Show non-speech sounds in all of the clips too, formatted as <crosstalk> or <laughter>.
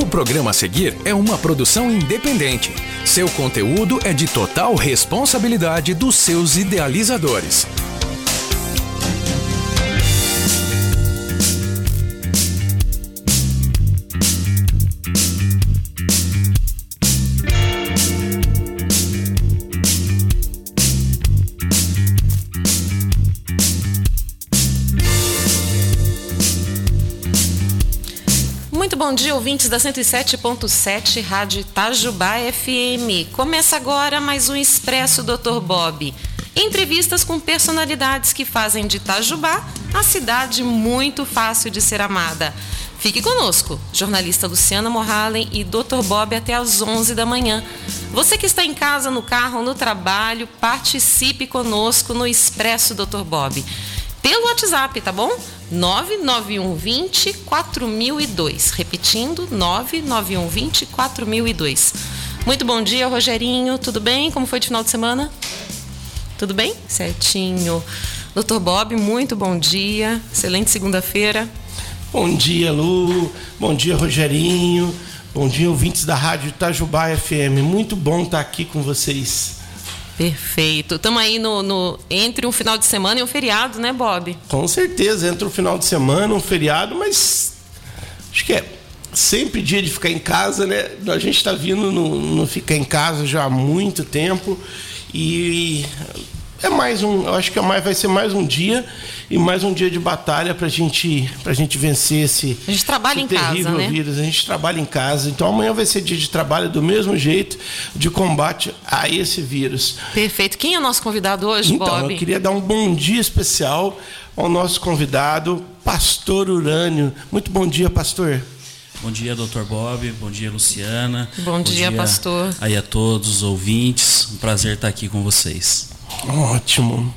O programa a seguir é uma produção independente. Seu conteúdo é de total responsabilidade dos seus idealizadores. Bom dia, ouvintes da 107.7 Rádio Itajubá FM. Começa agora mais um Expresso Dr. Bob. Entrevistas com personalidades que fazem de Itajubá a cidade muito fácil de ser amada. Fique conosco, jornalista Luciana Morhalen e Dr. Bob até às 11 da manhã. Você que está em casa, no carro, no trabalho, participe conosco no Expresso Dr. Bob. Pelo WhatsApp, tá bom? 99120 4002. Repetindo, 99120 4002. Muito bom dia, Rogerinho. Tudo bem? Como foi de final de semana? Tudo bem? Certinho. Doutor Bob, muito bom dia. Excelente segunda-feira. Bom dia, Lu. Bom dia, Rogerinho. Bom dia, ouvintes da Rádio Itajubá FM. Muito bom estar aqui com vocês. Perfeito. Estamos aí no, no, entre um final de semana e um feriado, né, Bob? Com certeza, entre um final de semana, um feriado, mas acho que é sempre dia de ficar em casa, né? A gente está vindo no, no ficar em casa já há muito tempo e é mais um, eu acho que é mais, vai ser mais um dia e mais um dia de batalha para gente, a gente vencer esse, a gente trabalha esse em terrível casa, né? vírus. A gente trabalha em casa, então amanhã vai ser dia de trabalho do mesmo jeito de combate a esse vírus. Perfeito. Quem é o nosso convidado hoje, então, Bob? eu queria dar um bom dia especial ao nosso convidado, Pastor Urânio. Muito bom dia, pastor. Bom dia, doutor Bob. Bom dia, Luciana. Bom, bom dia, dia, pastor. Aí a todos os ouvintes. Um prazer estar aqui com vocês. Ótimo.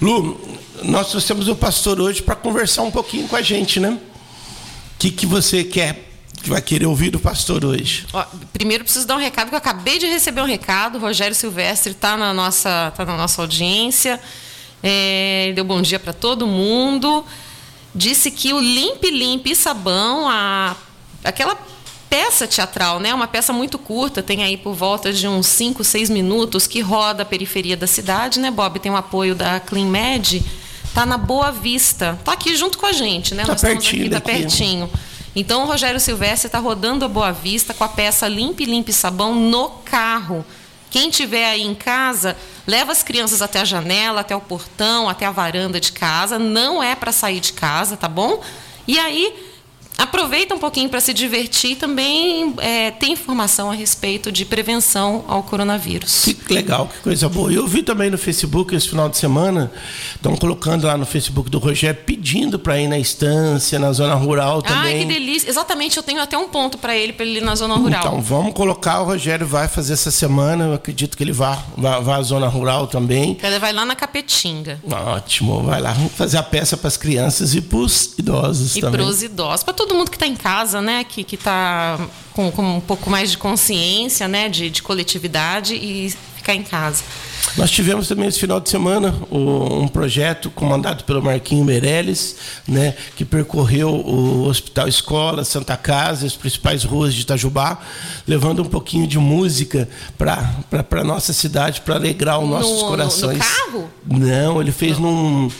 Lu, nós trouxemos o pastor hoje para conversar um pouquinho com a gente, né? O que, que você quer que vai querer ouvir do pastor hoje? Ó, primeiro preciso dar um recado, que eu acabei de receber um recado. O Rogério Silvestre está na nossa, tá na nossa audiência. É, deu bom dia para todo mundo. Disse que o Limpe Limpe Sabão, a, aquela peça teatral, né? Uma peça muito curta, tem aí por volta de uns 5, 6 minutos, que roda a periferia da cidade, né, Bob? Tem o apoio da Clean Med, tá na Boa Vista, tá aqui junto com a gente, né? Tá Nós pertinho aqui, tá pertinho. Então o Rogério Silvestre está rodando a Boa Vista com a peça Limpe Limpe Sabão no carro. Quem tiver aí em casa, leva as crianças até a janela, até o portão, até a varanda de casa. Não é para sair de casa, tá bom? E aí aproveita um pouquinho para se divertir também é, tem informação a respeito de prevenção ao coronavírus. Que legal, que coisa boa. Eu vi também no Facebook esse final de semana, estão colocando lá no Facebook do Rogério pedindo para ir na estância, na zona rural também. Ai, que delícia. Exatamente, eu tenho até um ponto para ele, para ele ir na zona rural. Então, vamos colocar, o Rogério vai fazer essa semana, eu acredito que ele vá, vá, vá à zona rural também. Ele vai lá na Capetinga. Ótimo, vai lá fazer a peça para as crianças e para os idosos e também. E para os idosos, para todo todo mundo que está em casa, né, que está com, com, um pouco mais de consciência, né, de, de coletividade e ficar em casa. Nós tivemos também esse final de semana um projeto comandado pelo Marquinho Meirelles, né, que percorreu o Hospital Escola, Santa Casa, as principais ruas de Itajubá, levando um pouquinho de música para a nossa cidade, para alegrar os nossos no, corações. No, carro? Não, ele fez num,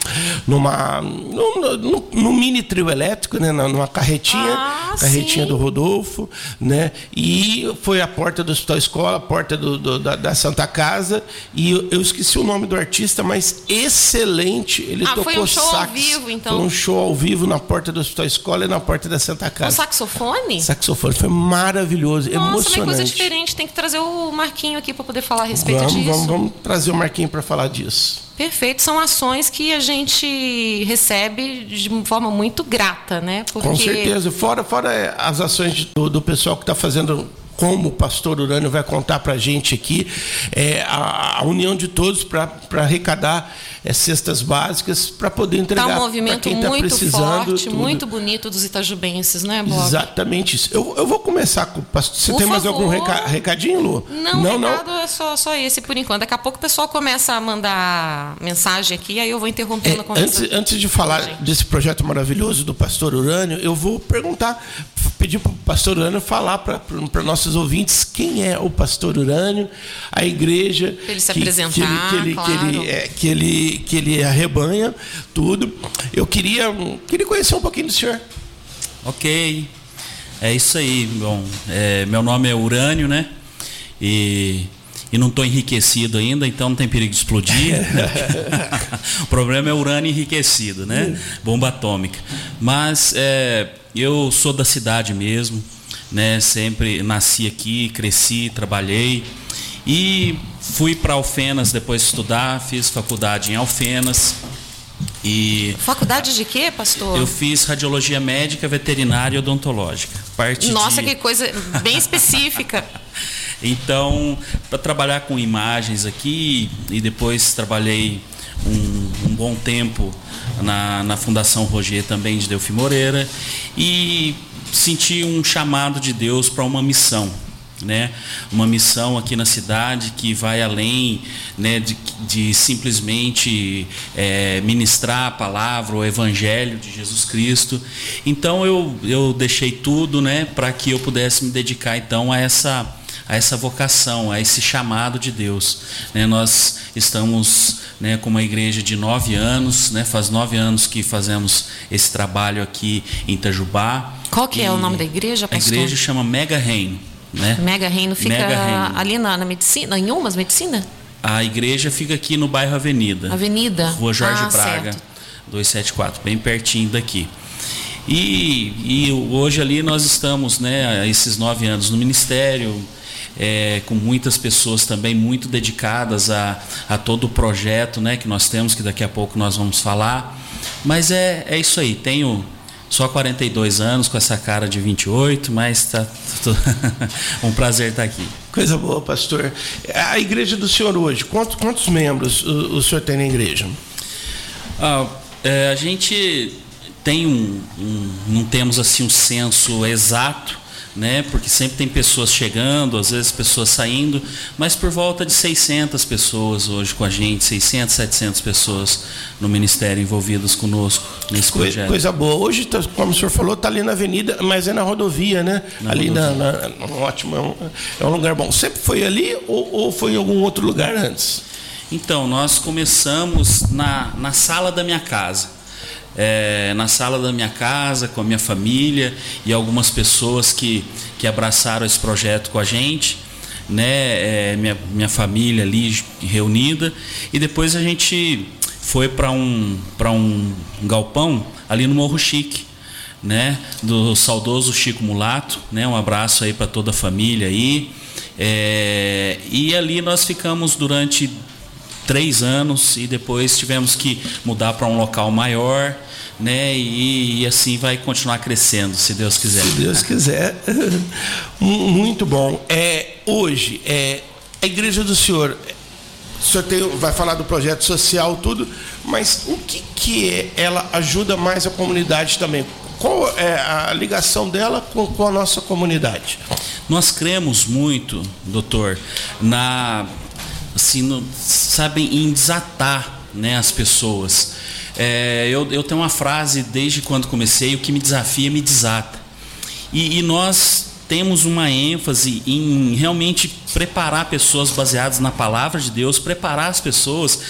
numa, num, num, num, mini trio elétrico, né, numa carretinha, ah, carretinha sim. do Rodolfo, né, e foi a porta do Hospital Escola, a porta do, do, da, da Santa Casa, e eu, esqueci o nome do artista, mas excelente. Ele ah, tocou foi um show sax. ao vivo, então. Foi um show ao vivo na porta do Hospital Escola e na porta da Santa Casa. Um saxofone? Saxofone. Foi maravilhoso, Nossa, emocionante. Nossa, coisa diferente. Tem que trazer o Marquinho aqui para poder falar a respeito vamos, disso. Vamos, vamos trazer o Marquinho para falar disso. Perfeito, são ações que a gente recebe de forma muito grata, né? Porque... Com certeza. Fora, fora as ações do, do pessoal que está fazendo como o pastor Urânio vai contar para a gente aqui, é, a, a, união de todos para arrecadar é, cestas básicas para poder entregar para tá um movimento quem está precisando. Forte, tudo. muito bonito dos itajubenses, né, Bob? Exatamente isso. Eu, eu vou começar com. Você por tem mais favor. algum reca, recadinho, Lu? Não, não, recado não. é só, só esse por enquanto. Daqui a pouco o pessoal começa a mandar mensagem aqui, aí eu vou interrompendo é, a conversa. Antes, antes de falar desse projeto maravilhoso do pastor Urânio, eu vou perguntar pedir para o pastor Urânio falar para nossos ouvintes quem é o pastor Urânio, a igreja. Pra ele se que, apresentar, que ele, que ele, claro. que ele, é, que ele, que ele arrebanha tudo. Eu queria, queria conhecer um pouquinho do senhor. Ok, é isso aí. Bom, é, meu nome é Urânio, né? E, e não estou enriquecido ainda, então não tem perigo de explodir. <laughs> o problema é urânio enriquecido, né? Bomba atômica. Mas é, eu sou da cidade mesmo, né? Sempre nasci aqui, cresci, trabalhei. E fui para Alfenas depois de estudar, fiz faculdade em Alfenas. E Faculdade de quê, pastor? eu fiz radiologia médica, veterinária e odontológica. Parte Nossa, de... que coisa bem específica. <laughs> Então, para trabalhar com imagens aqui, e depois trabalhei um, um bom tempo na, na Fundação Roger também de Delfi Moreira, e senti um chamado de Deus para uma missão. Né? Uma missão aqui na cidade que vai além né, de, de simplesmente é, ministrar a palavra, o evangelho de Jesus Cristo. Então eu, eu deixei tudo né, para que eu pudesse me dedicar então a essa a essa vocação, a esse chamado de Deus. Né, nós estamos né, com uma igreja de nove anos, né, faz nove anos que fazemos esse trabalho aqui em Itajubá. Qual que é o nome da igreja, A pastor? igreja chama Mega Reino. Né? Mega Reino fica Mega Reino. ali na, na medicina, em umas medicina? A igreja fica aqui no bairro Avenida. Avenida. Rua Jorge Ah, Braga, certo. 274, bem pertinho daqui. E, e hoje ali nós estamos, né, esses nove anos no ministério, é, com muitas pessoas também muito dedicadas a, a todo o projeto né, que nós temos, que daqui a pouco nós vamos falar. Mas é, é isso aí, tenho só 42 anos com essa cara de 28, mas tá, tô- <laughs> um prazer estar aqui. Coisa boa, pastor. A igreja do senhor hoje, quantos, quantos membros o, o senhor tem na igreja? Ah, é, a gente tem um, um- não temos assim um censo exato, né? Porque sempre tem pessoas chegando, às vezes pessoas saindo, mas por volta de 600 pessoas hoje com a gente, 600, 700 pessoas no ministério envolvidas conosco nesse Coi- projeto. Coisa boa. Hoje, tá- como o senhor falou, está ali na avenida, mas é na rodovia, né? Na ali rodovia. Na, na- ótimo, é um, é um lugar bom. Sempre foi ali ou, ou foi em algum outro lugar antes? Então, nós começamos na, na sala da minha casa. É, na sala da minha casa, com a minha família e algumas pessoas que, que abraçaram esse projeto com a gente, né? É, minha, minha família ali reunida. E depois a gente foi para um, um galpão ali no Morro Chique né, do saudoso Chico Mulato, né, um abraço aí para toda a família aí, É, e ali nós ficamos durante três anos e depois tivemos que mudar para um local maior, né, e, e assim vai continuar crescendo, se Deus quiser. Se Deus quiser. <laughs> Mu- Muito bom. É, hoje, é, a igreja do senhor, o senhor tem- vai falar do projeto social, tudo, mas o que, que é, ela ajuda mais a comunidade também? Qual é a ligação dela com, com a nossa comunidade? Nós cremos muito, doutor, na assim, no, sabem em desatar, né, as pessoas. É, eu, eu tenho uma frase desde quando comecei: o que me desafia me desata. E, e nós temos uma ênfase em realmente preparar pessoas baseadas na palavra de Deus, preparar as pessoas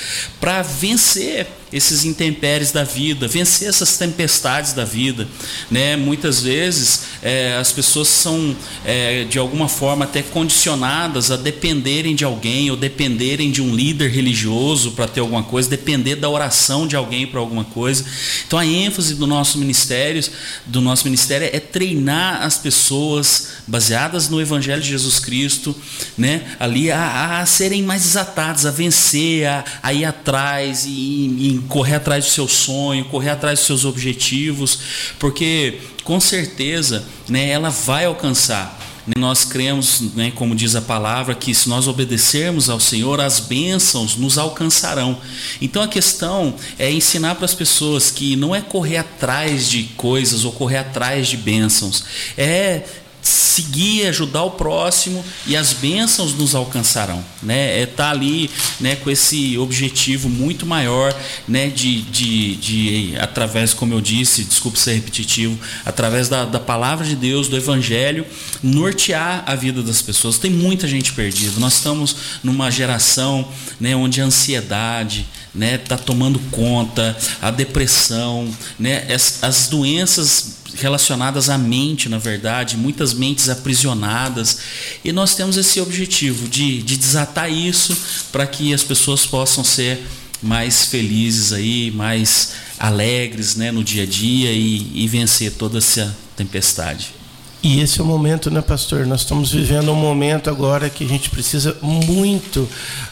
para vencer esses intempéries da vida, vencer essas tempestades da vida, né? Muitas vezes é, as pessoas são é, de alguma forma até condicionadas a dependerem de alguém ou dependerem de um líder religioso para ter alguma coisa, depender da oração de alguém para alguma coisa. Então a ênfase do nosso ministério, do nosso ministério é treinar as pessoas baseadas no Evangelho de Jesus Cristo, né? Ali a, a serem mais desatados, a vencer, a, a ir atrás e, e correr atrás do seu sonho, correr atrás dos seus objetivos, porque com certeza, né? Ela vai alcançar. Nós cremos, né, como diz a palavra, que se nós obedecermos ao Senhor, as bênçãos nos alcançarão. Então a questão é ensinar para as pessoas que não é correr atrás de coisas ou correr atrás de bênçãos, é seguir, ajudar o próximo e as bênçãos nos alcançarão, né? É tá ali, né, com esse objetivo muito maior, né, de, de, de através, como eu disse, desculpe ser repetitivo, através da, da palavra de Deus, do Evangelho, nortear a vida das pessoas. Tem muita gente perdida. Nós estamos numa geração, né, onde a ansiedade, né, tá tomando conta, a depressão, né, as, as doenças relacionadas à mente, na verdade, muitas mentes aprisionadas. E nós temos esse objetivo de, de desatar isso para que as pessoas possam ser mais felizes aí, mais alegres né, no dia a dia e, e vencer toda essa tempestade. E esse é o momento, né, pastor? Nós estamos vivendo um momento agora que a gente precisa muito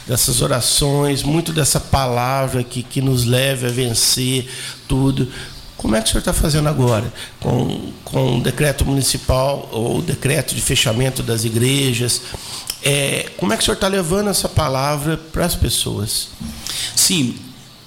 dessas orações, muito dessa palavra que, que nos leve a vencer tudo. Como é que o senhor está fazendo agora? Com, com o decreto municipal ou decreto de fechamento das igrejas? É, como é que o senhor está levando essa palavra para as pessoas? Sim,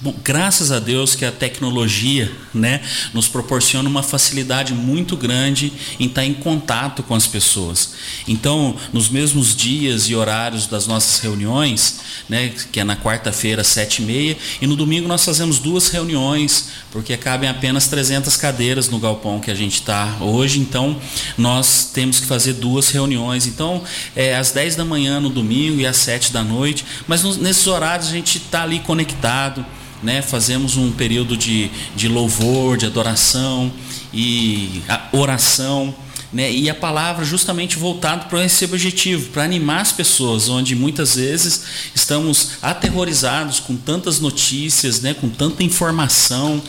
Bom, graças a Deus que a tecnologia né, nos proporciona uma facilidade muito grande em estar em contato com as pessoas. Então, nos mesmos dias e horários das nossas reuniões, né, que é na quarta-feira, sete e meia, e no domingo nós fazemos duas reuniões, porque cabem apenas 300 cadeiras no galpão que a gente está hoje, então nós temos que fazer duas reuniões. Então, é às 10 da manhã no domingo e às 7 da noite, mas nesses horários a gente está ali conectado né, fazemos um período de, de louvor, de adoração e oração. Né, e a palavra justamente voltado para esse objetivo, para animar as pessoas, onde muitas vezes estamos aterrorizados com tantas notícias, né, com tanta informação,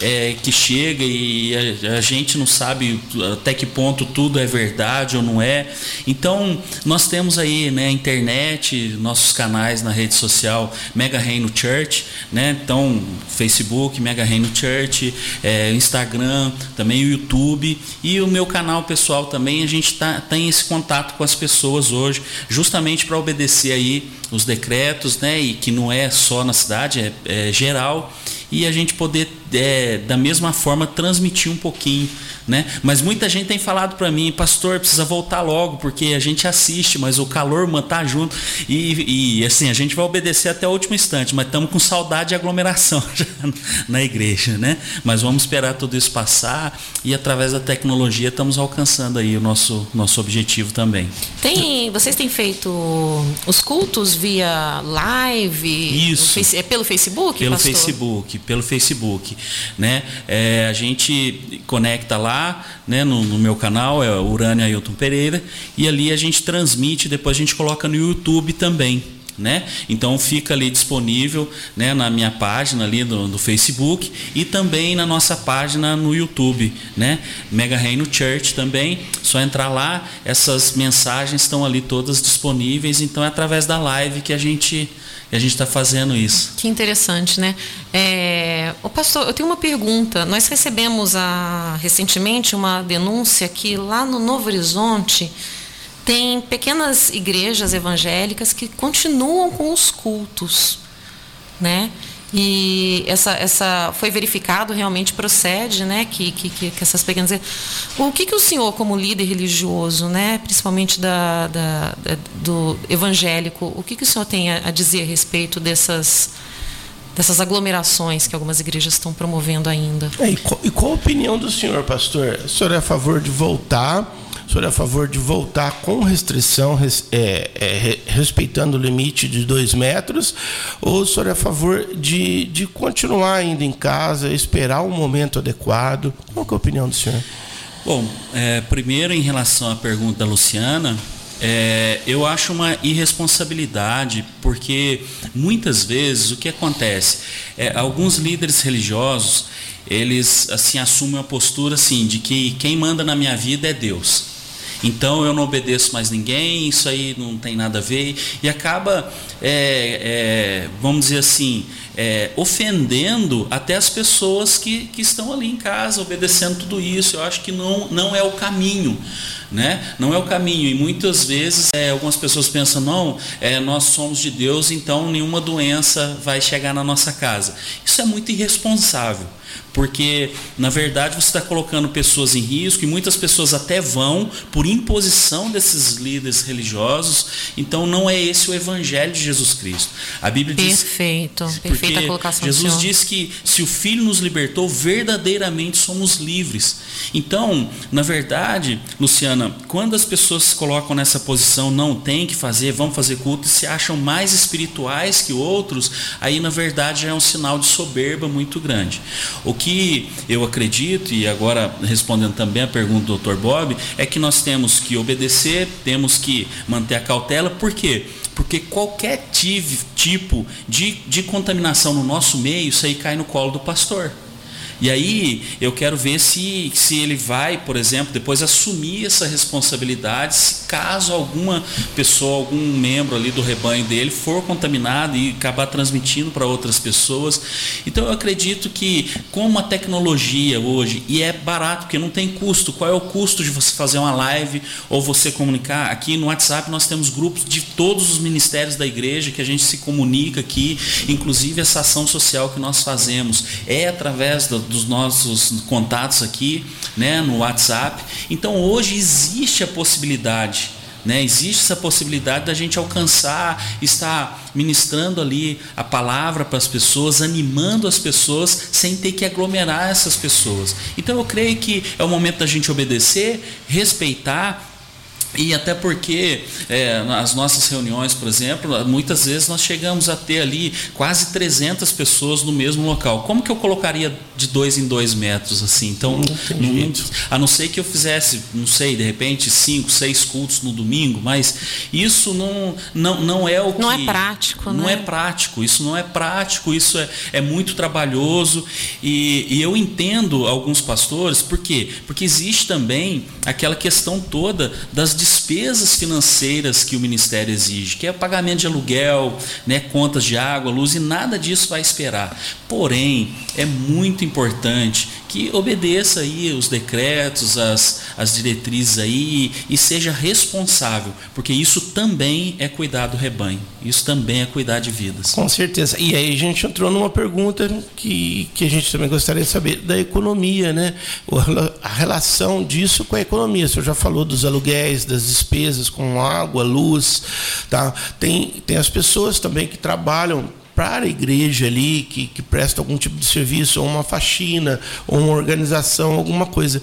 é, que chega e a, a, gente não sabe até que ponto tudo é verdade ou não é. Então, nós temos aí né, a internet, nossos canais na rede social Mega Reino Church, né? Então, Facebook, Mega Reino Church, é, Instagram, também o YouTube e o meu canal pessoal também. A gente tá, tem esse contato com as pessoas hoje, justamente para obedecer aí os decretos, né? E que não é só na cidade, é, é geral e a gente poder é, da mesma forma transmitir um pouquinho, né? Mas muita gente tem falado para mim, pastor, precisa voltar logo porque a gente assiste, mas o calor tá junto e, e assim a gente vai obedecer até o último instante, mas estamos com saudade de aglomeração <laughs> na igreja, né? Mas vamos esperar tudo isso passar e através da tecnologia estamos alcançando aí o nosso nosso objetivo também. Tem, vocês têm feito os cultos via live? Isso. É pelo Facebook? Pelo pastor? Facebook, pelo Facebook, né? É, a gente conecta lá, né? No, no, meu canal é Urânia Ailton Pereira e ali a gente transmite, depois a gente coloca no YouTube também. Né? Então fica ali disponível né, na minha página ali do, do, Facebook e também na nossa página no YouTube, né? Mega Reino Church também. Só entrar lá, essas mensagens estão ali todas disponíveis. Então é através da live que a gente e a gente está fazendo isso. Que interessante, né? É, o pastor, eu tenho uma pergunta. Nós recebemos a, ah, recentemente uma denúncia que lá no Novo Horizonte tem pequenas igrejas evangélicas que continuam com os cultos, né? E essa, essa foi verificado, realmente procede, né? Que, que, que essas pequenas. O que, que o senhor, como líder religioso, né? principalmente da, da, da do evangélico, o que, que o senhor tem a, a dizer a respeito dessas, dessas aglomerações que algumas igrejas estão promovendo ainda? É, e, qual, e qual a opinião do senhor, pastor? O senhor é a favor de voltar? O senhor é a favor de voltar com restrição, res, é, é, respeitando o limite de dois metros? Ou o senhor é a favor de, de continuar ainda em casa, esperar o momento adequado? Qual é a opinião do senhor? Bom, é, primeiro em relação à pergunta da Luciana, é, eu acho uma irresponsabilidade, porque muitas vezes o que acontece? É, alguns líderes religiosos, eles assim assumem a postura assim, de que quem manda na minha vida é Deus. Então eu não obedeço mais ninguém, isso aí não tem nada a ver. E acaba, é, é, vamos dizer assim, é, ofendendo até as pessoas que, que estão ali em casa, obedecendo tudo isso. Eu acho que não, não é o caminho. Né? Não é o caminho. E muitas vezes é, algumas pessoas pensam, não, é, nós somos de Deus, então nenhuma doença vai chegar na nossa casa. Isso é muito irresponsável. Porque na verdade você está colocando pessoas em risco e muitas pessoas até vão por imposição desses líderes religiosos. Então não é esse o evangelho de Jesus Cristo. A Bíblia diz perfeito, perfeita colocação. Jesus diz que se o Filho nos libertou, verdadeiramente somos livres. Então, na verdade, Luciana, quando as pessoas se colocam nessa posição, não tem que fazer, vão fazer culto e se acham mais espirituais que outros, aí na verdade é um sinal de soberba muito grande. O que eu acredito, e agora respondendo também a pergunta do Dr. Bob, é que nós temos que obedecer, temos que manter a cautela, por quê? Porque qualquer tipo de, de contaminação no nosso meio, isso aí cai no colo do pastor. E aí eu quero ver se, se ele vai, por exemplo, depois assumir essa responsabilidade, se caso alguma pessoa, algum membro ali do rebanho dele for contaminado e acabar transmitindo para outras pessoas. Então eu acredito que como a tecnologia hoje, e é barato, porque não tem custo, qual é o custo de você fazer uma live ou você comunicar? Aqui no WhatsApp nós temos grupos de todos os ministérios da igreja que a gente se comunica aqui, inclusive essa ação social que nós fazemos é através do, dos nossos contatos aqui, né, no WhatsApp. Então hoje existe a possibilidade né? Existe essa possibilidade da gente alcançar, estar ministrando ali a palavra para as pessoas, animando as pessoas, sem ter que aglomerar essas pessoas. Então eu creio que é o momento da gente obedecer, respeitar e até porque é, as nossas reuniões, por exemplo, muitas vezes nós chegamos a ter ali quase 300 pessoas no mesmo local. Como que eu colocaria de dois em dois metros assim? Então, não, a não ser que eu fizesse, não sei, de repente cinco, seis cultos no domingo, mas isso não, não, não é o que não é prático, não né? é prático. Isso não é prático. Isso é, é muito trabalhoso e, e eu entendo alguns pastores, por quê? Porque existe também aquela questão toda das despesas financeiras que o ministério exige, que é pagamento de aluguel, né, contas de água, luz e nada disso vai esperar. Porém, é muito importante que obedeça aí os decretos, as, as diretrizes aí e seja responsável, porque isso também é cuidar do rebanho, isso também é cuidar de vidas. Com certeza. E aí a gente entrou numa pergunta que, que a gente também gostaria de saber da economia, né? A relação disso com a economia. O senhor já falou dos aluguéis, das despesas com água, luz, tá? Tem, tem as pessoas também que trabalham para a igreja ali, que, que presta algum tipo de serviço, ou uma faxina, ou uma organização, alguma coisa.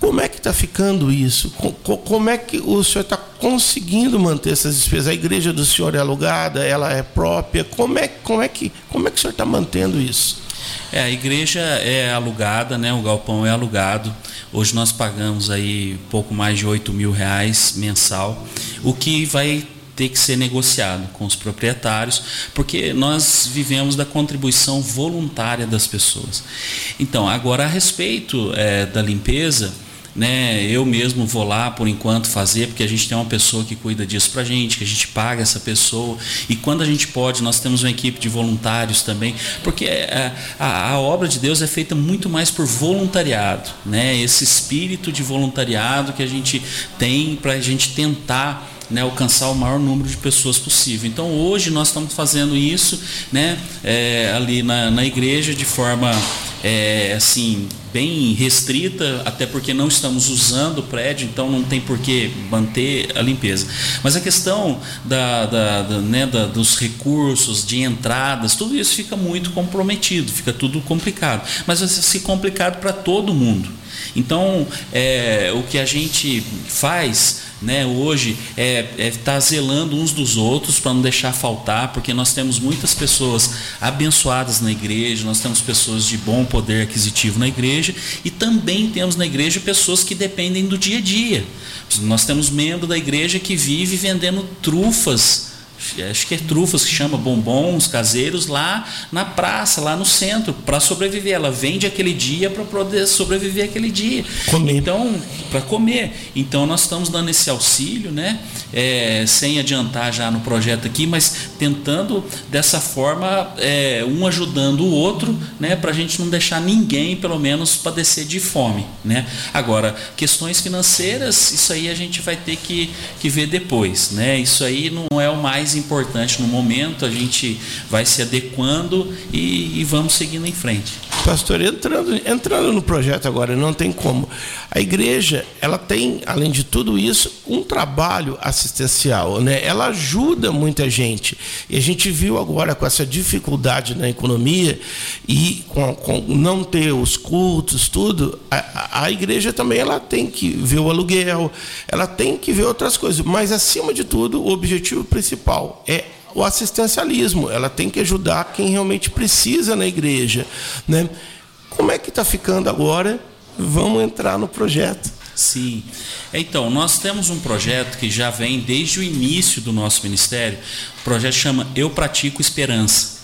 Como é que está ficando isso? Como é que o senhor está conseguindo manter essas despesas? A igreja do senhor é alugada, ela é própria? Como é, como é, que, como é que o senhor está mantendo isso? É, a igreja é alugada, né? o galpão é alugado. Hoje nós pagamos aí pouco mais de 8 mil reais mensal, o que vai ter que ser negociado com os proprietários, porque nós vivemos da contribuição voluntária das pessoas. Então, agora a respeito é, da limpeza, né, eu mesmo vou lá por enquanto fazer, porque a gente tem uma pessoa que cuida disso para a gente, que a gente paga essa pessoa, e quando a gente pode, nós temos uma equipe de voluntários também, porque é, a, a obra de Deus é feita muito mais por voluntariado, né, esse espírito de voluntariado que a gente tem para a gente tentar né, alcançar o maior número de pessoas possível. Então hoje nós estamos fazendo isso né, é, ali na, na igreja de forma é, assim bem restrita, até porque não estamos usando o prédio, então não tem por que manter a limpeza. Mas a questão da, da, da, né, da, dos recursos, de entradas, tudo isso fica muito comprometido, fica tudo complicado. Mas vai ser complicado para todo mundo. Então, é, o que a gente faz né, hoje é estar é tá zelando uns dos outros para não deixar faltar, porque nós temos muitas pessoas abençoadas na igreja, nós temos pessoas de bom poder aquisitivo na igreja e também temos na igreja pessoas que dependem do dia a dia. Nós temos membro da igreja que vive vendendo trufas acho que é trufas que chama bombons caseiros lá na praça, lá no centro, para sobreviver. Ela vende aquele dia para poder sobreviver aquele dia. Comer. Então, para comer. Então nós estamos dando esse auxílio, né? É, sem adiantar já no projeto aqui, mas tentando dessa forma é, um ajudando o outro, né? Para a gente não deixar ninguém, pelo menos, padecer de fome, né? Agora, questões financeiras, isso aí a gente vai ter que, que ver depois, né? Isso aí não é o mais importante no momento, a gente vai se adequando e, e vamos seguindo em frente. Pastor, entrando, entrando no projeto agora, não tem como. A igreja, ela tem, além de tudo isso, um trabalho assistencial, né? Ela ajuda muita gente. E a gente viu agora com essa dificuldade na economia e com, com não ter os cultos, tudo, a, a igreja também ela tem que ver o aluguel, ela tem que ver outras coisas. Mas, acima de tudo, o objetivo principal é o assistencialismo. Ela tem que ajudar quem realmente precisa na igreja. Né? Como é que está ficando agora? Vamos entrar no projeto. Sim. Então, nós temos um projeto que já vem desde o início do nosso ministério. O projeto chama Eu Pratico Esperança.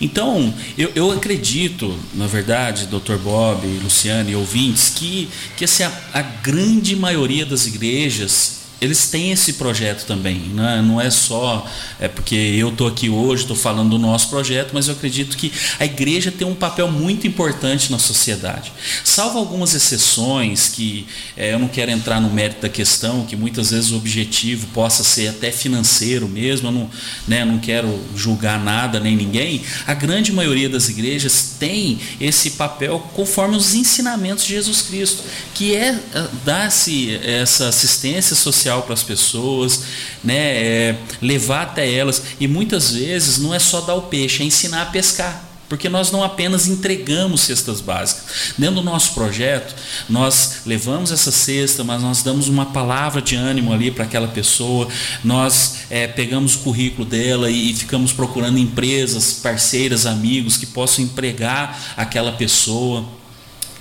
Então, eu, eu acredito, na verdade, Dr. Bob, Luciano e ouvintes, que, que assim, a, a grande maioria das igrejas eles têm esse projeto também, né? não é só é porque eu estou aqui hoje, estou falando do nosso projeto, mas eu acredito que a igreja tem um papel muito importante na sociedade. Salvo algumas exceções que é, eu não quero entrar no mérito da questão, que muitas vezes o objetivo possa ser até financeiro mesmo, eu não, né, não quero julgar nada nem ninguém. A grande maioria das igrejas tem esse papel conforme os ensinamentos de Jesus Cristo, que é eh, dar-se essa assistência social para as pessoas, né? É, levar até elas. E muitas vezes não é só dar o peixe, é ensinar a pescar porque nós não apenas entregamos cestas básicas. Dentro do nosso projeto, nós levamos essa cesta, mas nós damos uma palavra de ânimo ali para aquela pessoa, nós é, pegamos o currículo dela e, e ficamos procurando empresas, parceiras, amigos que possam empregar aquela pessoa,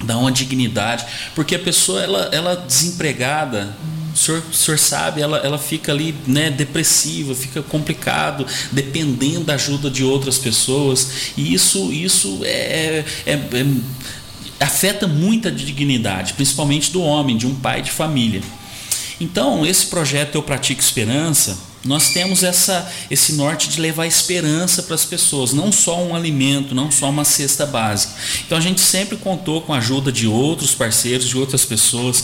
dar uma dignidade, porque a pessoa, ela, ela desempregada, o senhor, o senhor sabe, ela, ela fica ali né, depressiva, fica complicado, dependendo da ajuda de outras pessoas. E isso, isso é, é, é afeta muito a dignidade, principalmente do homem, de um pai de família. Então, esse projeto Eu Pratico Esperança, nós temos essa, esse norte de levar esperança para as pessoas, não só um alimento, não só uma cesta básica. Então a gente sempre contou com a ajuda de outros parceiros, de outras pessoas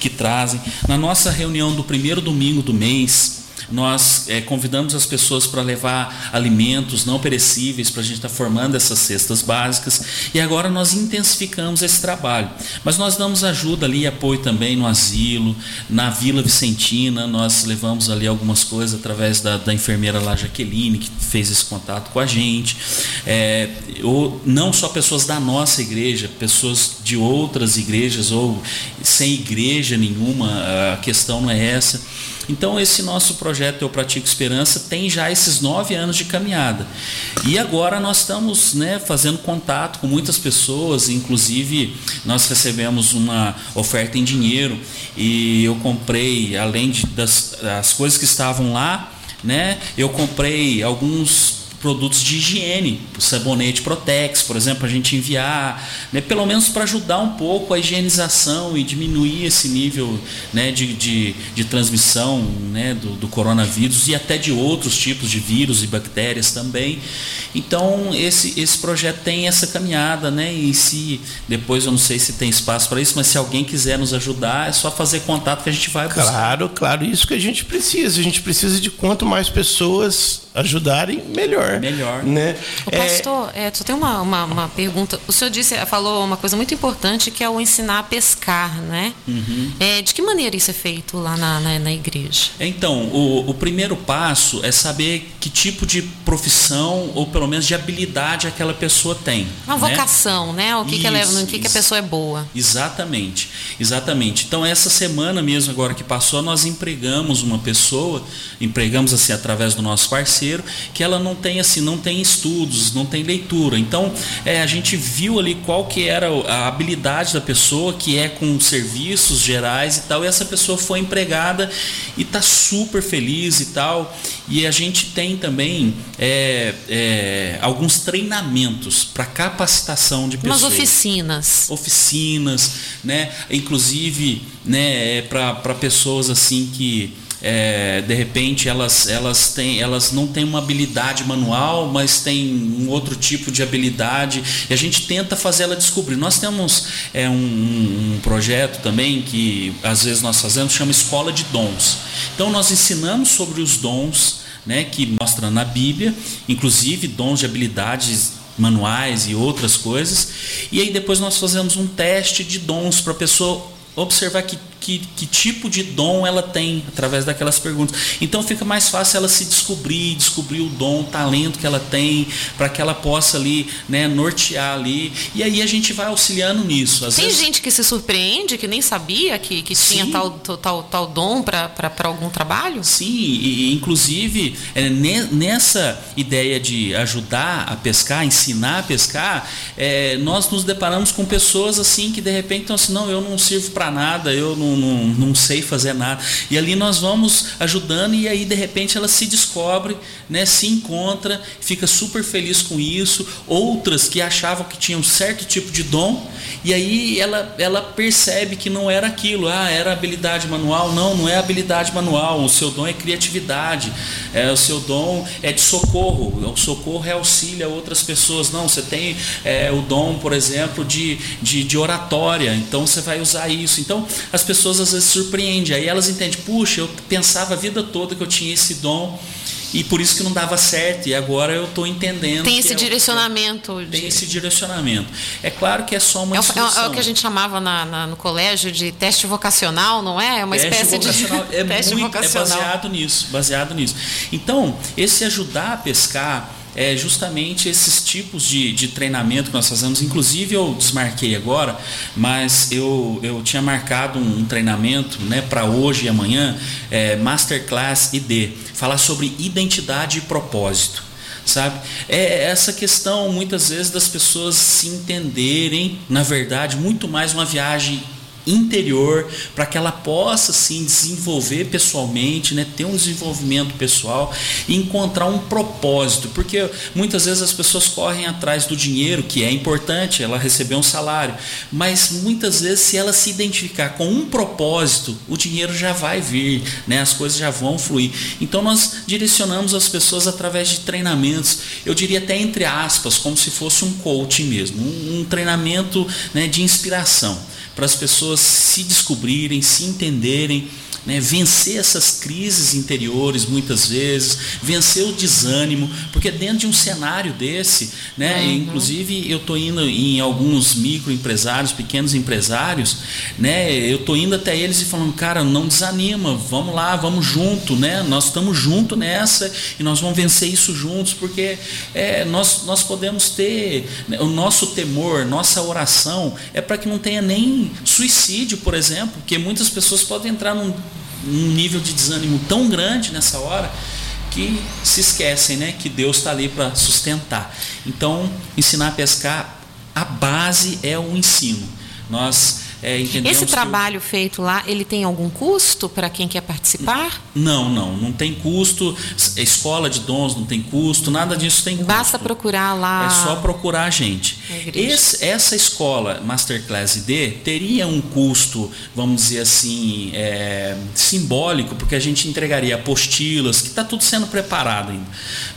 que trazem. Na nossa reunião do primeiro domingo do mês, nós é, convidamos as pessoas para levar alimentos não perecíveis para a gente estar tá formando essas cestas básicas e agora nós intensificamos esse trabalho. Mas nós damos ajuda ali, apoio também no asilo, na Vila Vicentina, nós levamos ali algumas coisas através da, da enfermeira lá Jaqueline, que fez esse contato com a gente. É, ou, não só pessoas da nossa igreja, pessoas de outras igrejas ou sem igreja nenhuma, a questão não é essa. Então, esse nosso projeto Eu Pratico Esperança tem já esses nove anos de caminhada. E agora nós estamos né, fazendo contato com muitas pessoas, inclusive nós recebemos uma oferta em dinheiro e eu comprei, além de, das, das coisas que estavam lá, né, eu comprei alguns produtos de higiene, o sabonete Protex, por exemplo, a gente enviar, né, pelo menos para ajudar um pouco a higienização e diminuir esse nível né, de, de, de transmissão né, do, do, coronavírus e até de outros tipos de vírus e bactérias também. Então, esse, esse projeto tem essa caminhada, né, e se depois eu não sei se tem espaço para isso, mas se alguém quiser nos ajudar, é só fazer contato que a gente vai buscar. Claro, claro, isso que a gente precisa. A gente precisa de quanto mais pessoas ajudarem, melhor. Melhor. Né? O pastor, é, só tem uma, uma, uma, pergunta. O senhor disse, falou uma coisa muito importante que é o ensinar a pescar, né? Uhum. É, de que maneira isso é feito lá na, na, na igreja? Então, o, o, primeiro passo é saber que tipo de profissão ou pelo menos de habilidade aquela pessoa tem. Uma né? vocação, né? O que, isso, que, ela, é, no que, que a pessoa é boa. Exatamente, exatamente. Então, essa semana mesmo agora que passou, nós empregamos uma pessoa, empregamos assim através do nosso parceiro que ela não tem assim, não tem estudos, não tem leitura. Então é, a gente viu ali qual que era a habilidade da pessoa, que é com serviços gerais e tal, e essa pessoa foi empregada e está super feliz e tal. E a gente tem também é, é, alguns treinamentos para capacitação de pessoas. Umas oficinas. Oficinas, né? Inclusive, né, é para pessoas assim que é, de repente elas, elas, têm, elas não têm uma habilidade manual, mas têm um outro tipo de habilidade e a gente tenta fazer ela descobrir. Nós temos é, um, um projeto também que às vezes nós fazemos, chama Escola de Dons. Então nós ensinamos sobre os dons né, que mostra na Bíblia, inclusive dons de habilidades manuais e outras coisas. E aí depois nós fazemos um teste de dons para a pessoa observar que que, que, tipo de dom ela tem através daquelas perguntas. Então fica mais fácil ela se descobrir, descobrir o dom, o talento que ela tem, para que ela possa ali, né, nortear ali. E aí a gente vai auxiliando nisso. Às tem vezes... gente que se surpreende, que nem sabia que, que tinha tal, tal, tal dom para algum trabalho? Sim, e, inclusive é, nessa ideia de ajudar a pescar, ensinar a pescar, é, nós nos deparamos com pessoas assim que de repente estão assim, não, eu não sirvo para nada, eu não não, não, sei fazer nada. E ali nós vamos ajudando e aí de repente ela se descobre, né, se encontra, fica super feliz com isso. Outras que achavam que tinham certo tipo de dom e aí ela, ela percebe que não era aquilo, ah, era habilidade manual. Não, não é habilidade manual, o seu dom é criatividade, é, o seu dom é de socorro, o socorro é auxílio a outras pessoas. Não, você tem é, o dom, por exemplo, de, de, de oratória, então você vai usar isso. Então as pessoas pessoas às vezes surpreende. Aí elas entendem, puxa, eu pensava a vida toda que eu tinha esse dom e por isso que não dava certo e agora eu estou entendendo tem esse é direcionamento o, tem esse direcionamento. É claro que é só uma é, o, é o que a gente chamava na, na, no colégio de teste vocacional não é? É uma teste espécie vocacional. de <laughs> é teste muito, é vocacional. é baseado nisso baseado nisso. Então esse ajudar a pescar é justamente esses tipos de, de treinamento que nós fazemos. Inclusive eu desmarquei agora, mas eu, eu tinha marcado um, um treinamento né, para hoje e amanhã, é, Masterclass ID, falar sobre identidade e propósito sabe? É essa questão muitas vezes das pessoas se entenderem, na verdade, muito mais uma viagem interior para que ela possa sim desenvolver pessoalmente, né, ter um desenvolvimento pessoal e encontrar um propósito, porque muitas vezes as pessoas correm atrás do dinheiro, que é importante, ela receber um salário, mas muitas vezes se ela se identificar com um propósito, o dinheiro já vai vir, né, as coisas já vão fluir. Então nós direcionamos as pessoas através de treinamentos, eu diria até entre aspas, como se fosse um coaching mesmo, um, um treinamento né, de inspiração para as pessoas se descobrirem, se entenderem né, vencer essas crises interiores muitas vezes, vencer o desânimo, porque dentro de um cenário desse, né, uhum. inclusive eu estou indo em alguns microempresários, pequenos empresários, né, eu estou indo até eles e falando, cara, não desanima, vamos lá, vamos junto, né, nós estamos junto nessa e nós vamos vencer isso juntos, porque é, nós, nós podemos ter né, o nosso temor, nossa oração é para que não tenha nem suicídio, por exemplo, porque muitas pessoas podem entrar num um nível de desânimo tão grande nessa hora que se esquecem, né, que Deus está ali para sustentar. Então, ensinar a pescar, a base é o ensino. Nós é, Esse trabalho feito lá, ele tem algum custo para quem quer participar? Não, não, não tem custo. Escola de dons não tem custo, nada disso tem custo. Basta procurar lá. É só procurar a gente. Esse, essa escola Masterclass ID teria um custo, vamos dizer assim, é, simbólico, porque a gente entregaria apostilas, que está tudo sendo preparado ainda,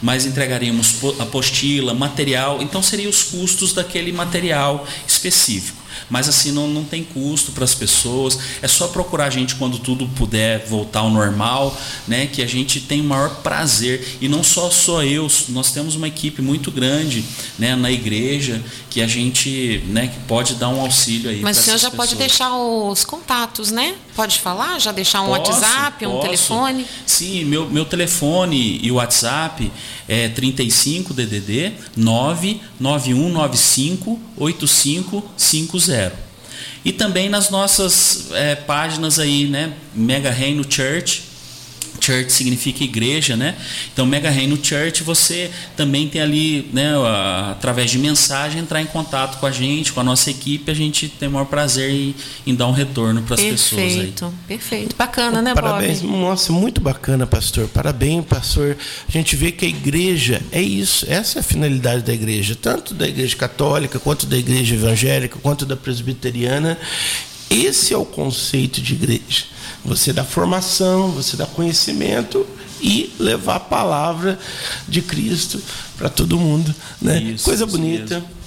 mas entregaríamos apostila, material, então seriam os custos daquele material específico mas assim não, não tem custo para as pessoas. É só procurar a gente quando tudo puder voltar ao normal, né? Que a gente tem o maior prazer. E não só sou eu, nós temos uma equipe muito grande né, na igreja que a gente né, que pode dar um auxílio aí. Mas o senhor já pessoas. pode deixar os contatos, né? Pode falar? Já deixar um posso, WhatsApp, um posso. telefone? Sim, meu, meu telefone e o WhatsApp é 35 DDD 99195 8550. E também nas nossas é, páginas aí, né? Mega Reino Church, Church significa igreja, né? Então, Mega Reino Church, você também tem ali, né, através de mensagem, entrar em contato com a gente, com a nossa equipe, a gente tem o maior prazer em, em dar um retorno para as pessoas aí. Perfeito, perfeito. Bacana, né, Parabéns. Bob? Nossa, muito bacana, pastor. Parabéns, pastor. A gente vê que a igreja é isso, essa é a finalidade da igreja, tanto da igreja católica, quanto da igreja evangélica, quanto da presbiteriana. Esse é o conceito de igreja você dá formação, você dá conhecimento e levar a palavra de Cristo para todo mundo, né? Isso, Coisa isso bonita. Mesmo.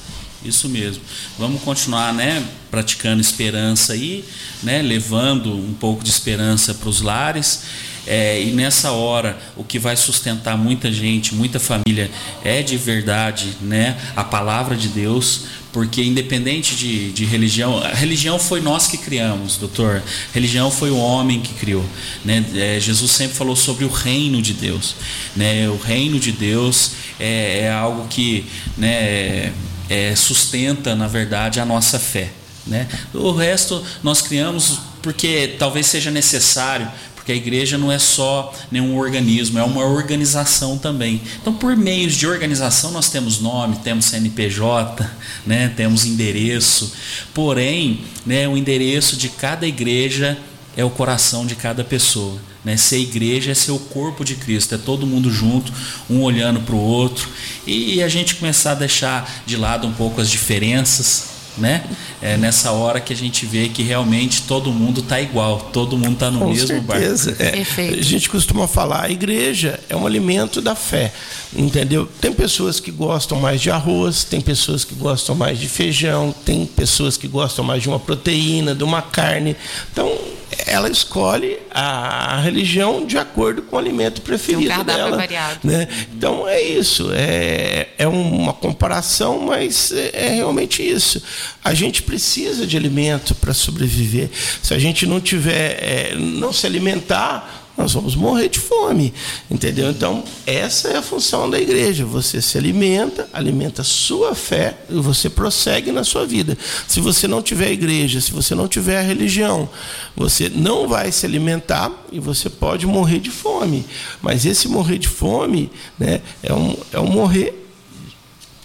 Isso mesmo. Vamos continuar, né, praticando esperança aí, né, levando um pouco de esperança para os lares É, e nessa hora, o que vai sustentar muita gente, muita família, é de verdade né, a palavra de Deus, porque independente de, de religião, a religião foi nós que criamos, doutor. A religião foi o homem que criou. Né? É, Jesus sempre falou sobre o reino de Deus. Né? O reino de Deus é, é algo que né, é, sustenta, na verdade, a nossa fé. Né? O resto nós criamos porque talvez seja necessário, porque a igreja não é só nenhum organismo, é uma organização também. Então, por meios de organização, nós temos nome, temos CNPJ, né, temos endereço. Porém, né, o endereço de cada igreja é o coração de cada pessoa. Né? Ser igreja é ser o corpo de Cristo, é todo mundo junto, um olhando para o outro, e a gente começar a deixar de lado um pouco as diferenças, né? É nessa hora que a gente vê que realmente todo mundo está igual, todo mundo está no Com mesmo certeza. barco. É, a gente costuma falar, a igreja é um alimento da fé, entendeu? Tem pessoas que gostam mais de arroz, tem pessoas que gostam mais de feijão, tem pessoas que gostam mais de uma proteína, de uma carne. Então, ela escolhe a religião de acordo com o alimento preferido um dela. Variado. Né? Então é isso, é, é uma comparação, mas é, é realmente isso. A gente precisa de alimento para sobreviver. Se a gente não tiver, é, não se alimentar, nós vamos morrer de fome, entendeu? Então, essa é a função da igreja. Você se alimenta, alimenta a sua fé e você prossegue na sua vida. Se você não tiver igreja, se você não tiver a religião, você não vai se alimentar e você pode morrer de fome. Mas esse morrer de fome né, é, um, é um morrer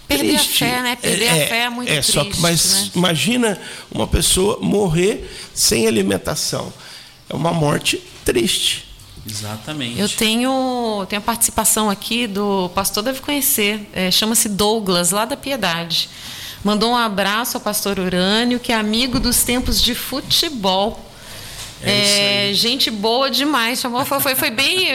Perder triste. a fé, né? Perder é, a fé é muito é, triste. Só que, mas né? imagina uma pessoa morrer sem alimentação. É uma morte triste. Exatamente. Eu tenho, tenho a participação aqui do pastor deve conhecer, é, chama-se Douglas, lá da Piedade. Mandou um abraço ao pastor Urânio, que é amigo dos tempos de futebol. É É, gente boa demais. Chamou, foi, foi, foi bem.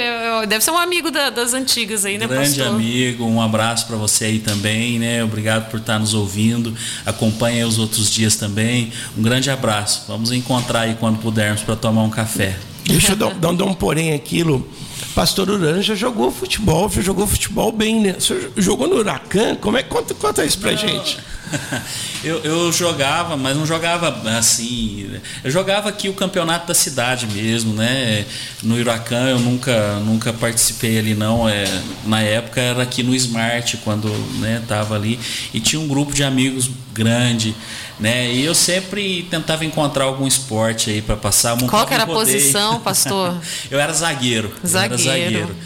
Deve ser um amigo da- das antigas aí, né, Grande pastor? amigo, um abraço para você aí também, né? Obrigado por estar nos ouvindo. Acompanhe os outros dias também. Um grande abraço. Vamos encontrar aí quando pudermos para tomar um café. Deixa eu dar, dar, dar um porém aquilo. Pastor Urano já jogou futebol, já jogou futebol bem, né? O senhor jogou no Huracan? Como é, conta, conta isso pra gente. <laughs> Eu, eu jogava, mas não jogava assim. Eu jogava aqui o campeonato da cidade mesmo, né? No Huracan eu nunca, nunca participei ali não. É, na época era aqui no Smart quando né, tava ali e tinha um grupo de amigos grande, né? E eu sempre tentava encontrar algum esporte aí para passar. Qual que era a rodeio. posição, pastor? <laughs> eu era zagueiro. eu era Zagueiro. zagueiro.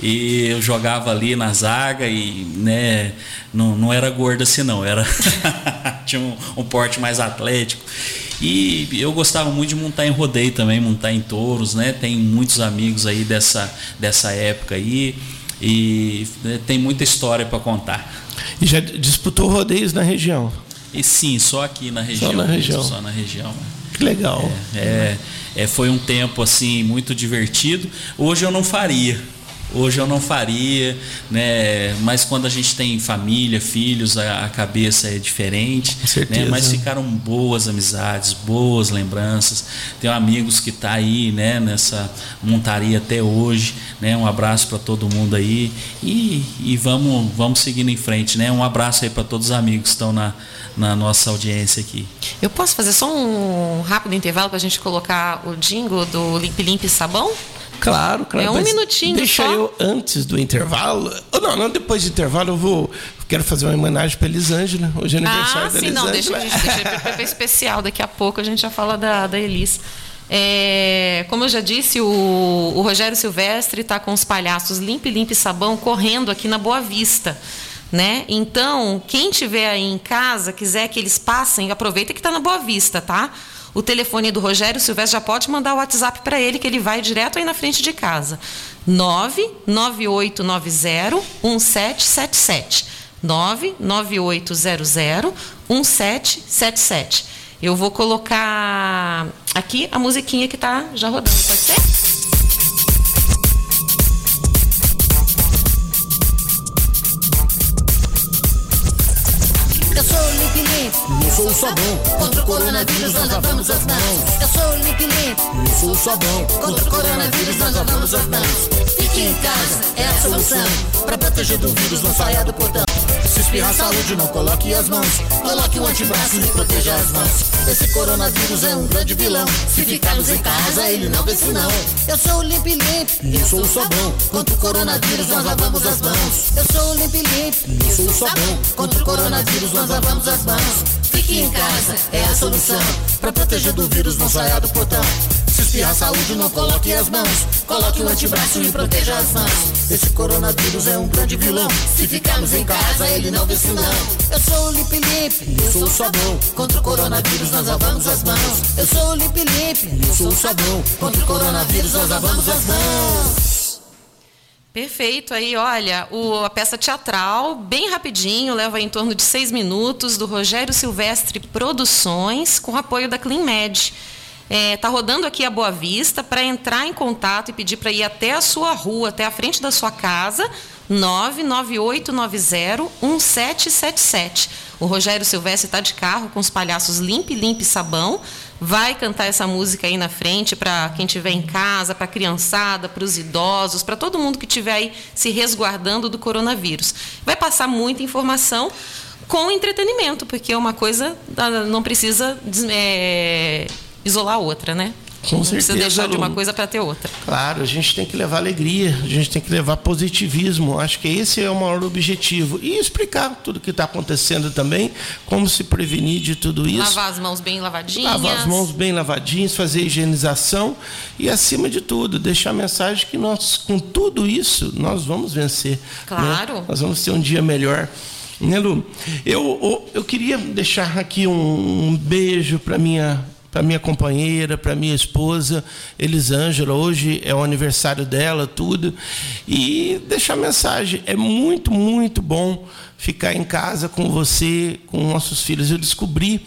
E eu jogava ali na zaga e né, não, não era gordo assim não, era <laughs> tinha um, um porte mais atlético. E eu gostava muito de montar em rodeio também, montar em touros, né? Tem muitos amigos aí dessa, dessa época aí e né, tem muita história para contar. E já disputou rodeios na região. E sim, só aqui na região. na mesmo, região. Só na região. Que legal. É, é, foi um tempo assim muito divertido. Hoje eu não faria. Hoje eu não faria, né? Mas quando a gente tem família, filhos, a, a cabeça é diferente. Com certeza. Né? Mas ficaram boas amizades, boas lembranças. Tenho amigos que tá aí, né? Nessa montaria até hoje, né? Um abraço para todo mundo aí e, e vamos vamos seguindo em frente, né? Um abraço aí para todos os amigos que estão na, na nossa audiência aqui. Eu posso fazer só um rápido intervalo para a gente colocar o jingle do Limp Limp Sabão? Claro, claro. É um minutinho Deixa só. eu, antes do intervalo. ou Não, não, depois do intervalo eu vou. Quero fazer uma homenagem para Elisângela. Hoje é aniversário Ah, da sim, não, deixa, Elisângela. deixa, deixa especial. Daqui a pouco a gente já fala da, da Elis. É, como eu já disse, o, o Rogério Silvestre está com os palhaços Limpe Limpe Sabão correndo aqui na Boa Vista. Né? Então, quem tiver aí em casa, quiser que eles passem, aproveita que está na Boa Vista, tá? O telefone do Rogério Silvestre já pode mandar o WhatsApp para ele, que ele vai direto aí na frente de casa. 99890 1777. 99800 1777. Eu vou colocar aqui a musiquinha que tá já rodando, pode ser? Eu sou o Limp Limp, sou o sabão. Contra o coronavírus nós lavamos as mãos. Eu sou o Limp Limp. Eu sou o sabão. Contra o coronavírus nós lavamos as mãos. Fique em casa, é a solução. Pra proteger do vírus, não saia do portão. Se espirrar saúde, não coloque as mãos. Coloque o antebraço e proteja as mãos. Esse coronavírus é um grande vilão. Se ficarmos em casa, ele não vence não. Eu sou o Limp Limp. Eu sou o sabão. Contra o coronavírus, nós lavamos as mãos. Eu sou o Limp Limp. Eu sou o sabão. Contra o coronavírus, nós lavamos as mãos. Fique em casa, é a solução. Pra proteger do vírus, não saia do portão. Se espirrar saúde, não coloque as mãos. Coloque o antebraço e proteja as mãos. Esse coronavírus é um grande vilão. Se ficarmos em casa, ele não vence não. Eu sou o Limp Limp. Eu sou o sabão. Contra o coronavírus, nós lavamos as mãos. Eu sou o Limp Limp. Eu sou o sabão. Contra o coronavírus, nós lavamos as mãos. Perfeito. Aí, olha, o, a peça teatral, bem rapidinho, leva em torno de seis minutos, do Rogério Silvestre Produções, com apoio da CleanMed. É, tá rodando aqui a Boa Vista para entrar em contato e pedir para ir até a sua rua, até a frente da sua casa, 998901777. O Rogério Silvestre está de carro com os palhaços Limpe Limpe Sabão. Vai cantar essa música aí na frente para quem estiver em casa, para a criançada, para os idosos, para todo mundo que estiver aí se resguardando do coronavírus. Vai passar muita informação com entretenimento, porque uma coisa ah, não precisa é, isolar a outra, né? Com não certeza, precisa deixar de uma coisa para ter outra. Claro, a gente tem que levar alegria, a gente tem que levar positivismo. Acho que esse é o maior objetivo. E explicar tudo o que está acontecendo também, como se prevenir de tudo isso. Lavar as mãos bem lavadinhas. Lavar as mãos bem lavadinhas, fazer higienização e, acima de tudo, deixar a mensagem que nós, com tudo isso, nós vamos vencer. né? Claro. Nós vamos ter um dia melhor. Né, Lu? Eu, eu, eu queria deixar aqui um, um beijo para minha para minha companheira, para minha esposa, Elisângela. Hoje é o aniversário dela, tudo. E deixar mensagem. É muito, muito bom ficar em casa com você, com nossos filhos. Eu descobri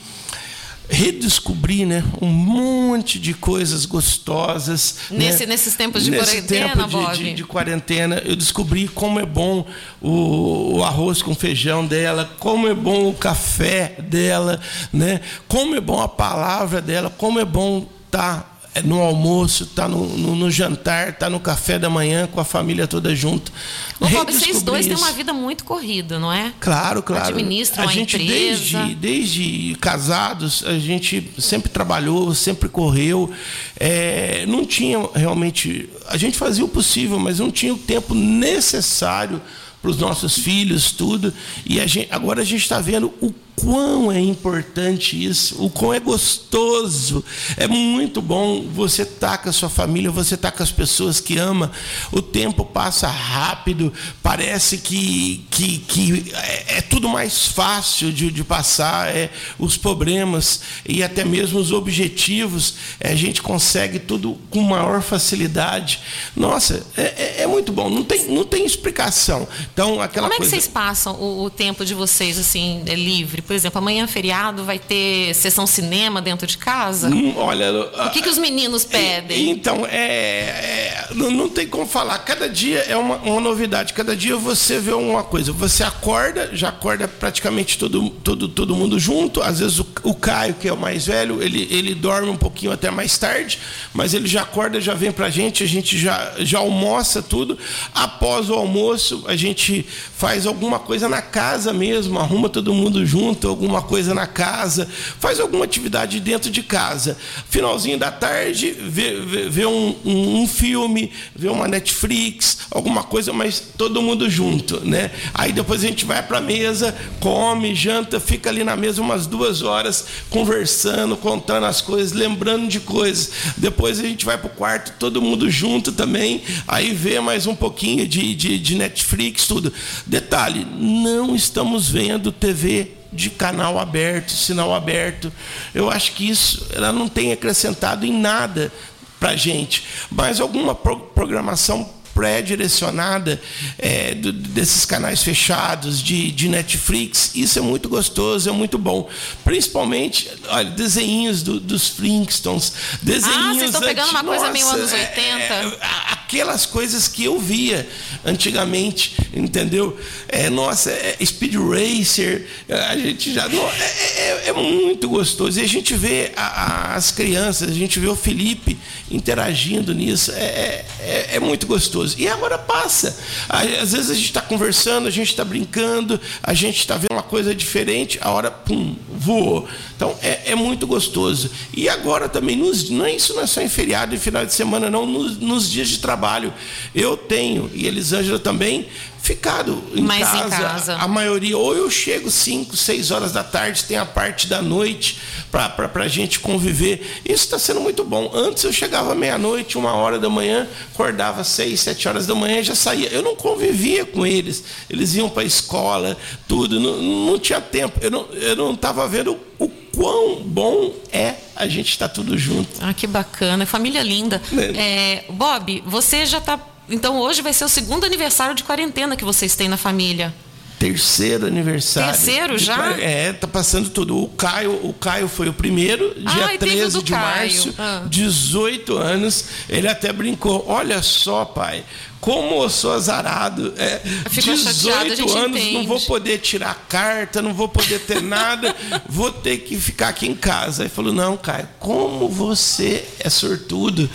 redescobrir né, um monte de coisas gostosas. Nesse- né? nesses tempos de Nesse quarentena, tempo de, Bob? de- de quarentena, eu descobri como é bom o, o arroz com feijão dela, como é bom o café dela, né? como é bom a palavra dela, como é bom estar no almoço, estar no, no- no jantar, estar no café da manhã com a família toda junto. Ô, Bob, vocês dois têm isso. uma vida muito corrida, não é? Claro, claro. Administram a a gente empresa. desde desde casados a gente sempre trabalhou, sempre correu. É, não tinha realmente a gente fazia o possível, mas não tinha o tempo necessário para os nossos filhos, tudo. E a gente, agora a gente está vendo o quão é importante isso, o quão é gostoso. É muito bom você estar com a sua família, você estar com as pessoas que ama. O tempo passa rápido, parece que, que, que é, é tudo mais fácil de, de passar, é, os problemas e até mesmo os objetivos, é, a gente consegue tudo com maior facilidade. Nossa, é, é- é muito bom, não tem, não tem explicação. Então, aquela Como é que coisa. vocês passam o, o tempo de vocês, assim, é livre? Por exemplo, amanhã feriado, vai ter sessão cinema dentro de casa? Hum, Olha, O que, que os meninos pedem? Então, é, é, não, não tem como falar. Cada dia é uma, uma novidade. Cada dia você vê uma coisa. Você acorda, já acorda praticamente todo, todo, todo mundo junto. Às vezes o, o Caio, que é o mais velho, ele, ele dorme um pouquinho até mais tarde, mas ele já acorda, já vem pra gente, a gente já, já almoça tudo. Após o almoço, a gente faz alguma coisa na casa mesmo, arruma todo mundo junto, alguma coisa na casa, faz alguma atividade dentro de casa. Finalzinho da tarde, vê, vê, vê um, um- um filme, vê uma Netflix, alguma coisa, mas todo mundo junto, né? Aí depois a gente vai para a mesa, come, janta, fica ali na mesa umas duas horas conversando, contando as coisas, lembrando de coisas. Depois a gente vai para o quarto, todo mundo junto também, aí vê mais um pouquinho de, de, de Netflix, tudo. Detalhe, não estamos vendo TV de canal aberto, sinal aberto. Eu acho que isso ela não tem acrescentado em nada para gente, mas alguma pro- programação pré-direcionada é, desses canais fechados de, de Netflix, isso é muito gostoso, é muito bom. Principalmente, olha, desenhinhos do- dos Flintstones, desenhinhos Ah, vocês estão pegando uma antigos. coisa meio Nossa, anos é- 80. é- a aquelas coisas que eu via antigamente, entendeu? É, nossa, é Speed Racer, a gente já. Não, é, é, é, muito gostoso. E a gente vê a, a, as crianças, a gente vê o Felipe interagindo nisso. É, é, é muito gostoso. E agora passa. Às vezes a gente está conversando, a gente está brincando, a gente está vendo uma coisa diferente, a hora, pum, voou. Então é, é muito gostoso. E agora também, nos, não é isso não é só em feriado e final de semana, não, nos, nos dias de trabalho. Eu tenho, e Elisângela também, ficado em casa, em casa, A maioria, ou eu chego 5, 6 horas da tarde, tem a parte da noite para a gente conviver. Isso está sendo muito bom. Antes eu chegava meia-noite, uma hora da manhã, acordava 6, 7 horas da manhã e já saía. Eu não convivia com eles. Eles iam para a escola, tudo. Não, não tinha tempo. Eu não estava vendo o quão bom é a gente estar tá tudo junto. Ah, que bacana. Família linda. É. É, Bob, você já está então hoje vai ser o segundo aniversário de quarentena que vocês têm na família. Terceiro aniversário. Terceiro já? É, tá passando tudo. O Caio, o Caio foi o primeiro, dia ah, 13 de Caio. março, ah. 18 anos. Ele até brincou: olha só, pai, como eu sou azarado. É, 18 anos, entende. não vou poder tirar carta, não vou poder ter nada, <laughs> vou ter que ficar aqui em casa. Aí falou: não, Caio, como você é sortudo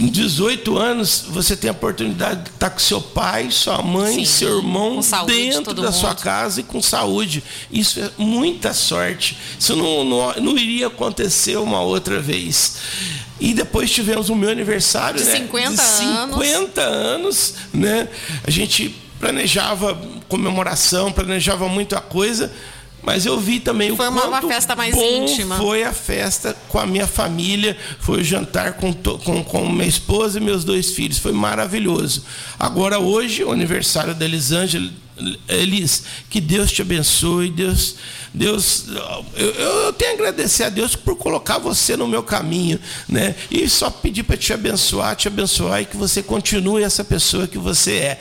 em 18 anos, você tem a oportunidade de estar com seu pai, sua mãe, Sim, seu irmão saúde, dentro da mundo. sua casa e com saúde. Isso é muita sorte. Isso não, não, não iria acontecer uma outra vez. E depois tivemos o meu aniversário, de né? 50 de 50 anos. anos, né? A gente planejava comemoração, planejava muita coisa, mas eu vi também foi o uma, uma festa mais íntima. Foi a festa com a minha família, foi o jantar com, com, com minha esposa e meus dois filhos. Foi maravilhoso. Agora, hoje, o aniversário da Elisângela. Elis, que Deus te abençoe, Deus, Deus, eu, eu tenho a agradecer a Deus por colocar você no meu caminho, né? E só pedir para te abençoar, te abençoar e que você continue essa pessoa que você é.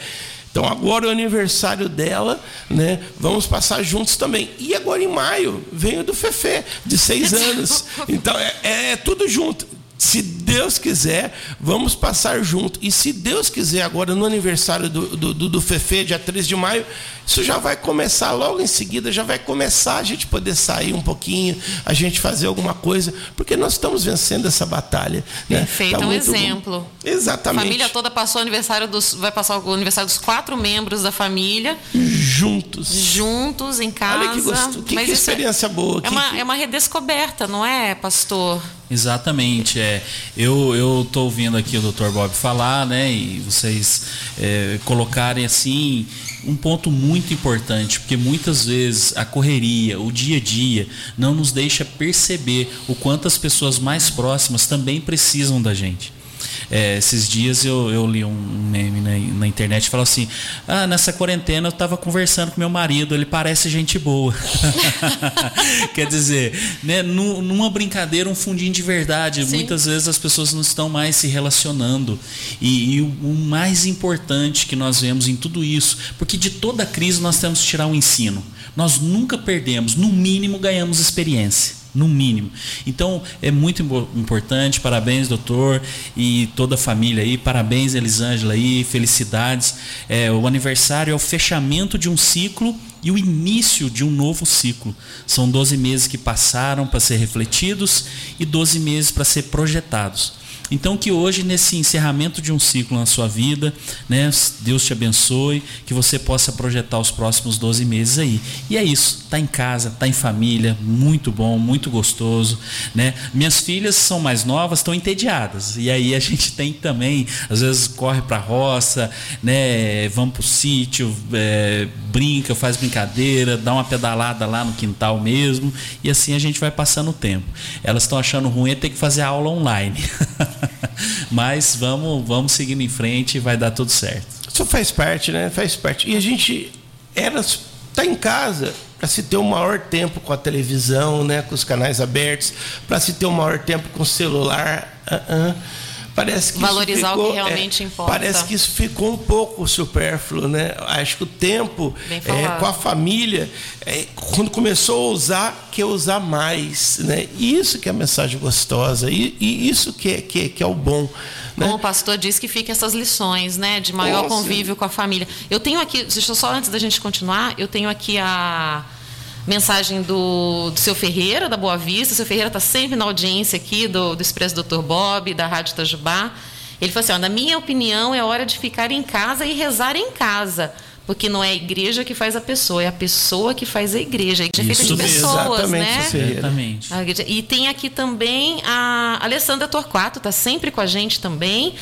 Então agora é o aniversário dela, né? Vamos passar juntos também. E agora em maio vem o do Fefe, de seis <laughs> anos. Então é, é, é tudo junto. Se Deus quiser, vamos passar junto. E se Deus quiser, agora no aniversário do, do, do, do Fefe, dia 3 de maio, isso já vai começar logo em seguida, já vai começar a gente poder sair um pouquinho, a gente fazer alguma coisa, porque nós estamos vencendo essa batalha. Né? Perfeito, tá um exemplo. Bom. Exatamente. A família toda passou o aniversário dos. Vai passar o aniversário dos quatro membros da família. Juntos. Juntos, em casa. Olha que, gosto, que, que é experiência é, boa. É, que, uma, é uma redescoberta, não é, pastor? Exatamente. É, eu eu estou ouvindo aqui o Dr. Bob falar, né? E vocês é, colocarem assim um ponto muito importante, porque muitas vezes a correria, o dia a dia, não nos deixa perceber o quanto as pessoas mais próximas também precisam da gente. É, esses dias eu, eu li um meme na, na internet que falou assim: Ah, nessa quarentena eu estava conversando com meu marido, ele parece gente boa. <laughs> Quer dizer, né, numa brincadeira, um fundinho de verdade. Sim. Muitas vezes as pessoas não estão mais se relacionando. E, e o, o mais importante que nós vemos em tudo isso, porque de toda crise nós temos que tirar um ensino. Nós nunca perdemos, no mínimo ganhamos experiência no mínimo. Então é muito importante, parabéns doutor e toda a família aí, parabéns Elisângela aí, felicidades. É, o aniversário é o fechamento de um ciclo e o início de um novo ciclo. São 12 meses que passaram para ser refletidos e 12 meses para ser projetados. Então que hoje, nesse encerramento de um ciclo na sua vida, né, Deus te abençoe, que você possa projetar os próximos 12 meses aí. E é isso, tá em casa, tá em família, muito bom, muito gostoso, né? Minhas filhas são mais novas, estão entediadas. E aí a gente tem também, às vezes corre para a roça, né, vamos pro sítio, é, brinca, faz brincadeira, dá uma pedalada lá no quintal mesmo, e assim a gente vai passando o tempo. Elas estão achando ruim é ter que fazer aula online. <laughs> <laughs> Mas vamos, vamos seguindo em frente e vai dar tudo certo. Isso faz parte, né? Faz parte. E a gente era tá em casa para se ter o maior tempo com a televisão, né, com os canais abertos, para se ter o maior tempo com o celular. Uh -uh parece que valorizar ficou, o que realmente é, importa. Parece que isso ficou um pouco supérfluo, né? Acho que o tempo é, com a família, é, quando começou a usar, quer usar mais, né? Isso que é a mensagem gostosa e, e isso que é, que, é, que é o bom. Né? Como o pastor disse que fica essas lições, né? De maior Nossa. convívio com a família. Eu tenho aqui, deixa eu só antes da gente continuar, eu tenho aqui a mensagem do, do seu Ferreira, da Boa Vista. O seu Ferreira está sempre na audiência aqui do, do Expresso Dr. Bob, da Rádio Itajubá. Ele falou assim: ó, na minha opinião, é hora de ficar em casa e rezar em casa. Porque não é a igreja que faz a pessoa, é a pessoa que faz a igreja. A igreja é feita de pessoas, né? Exatamente. E tem aqui também a Alessandra Torquato, está sempre com a gente também.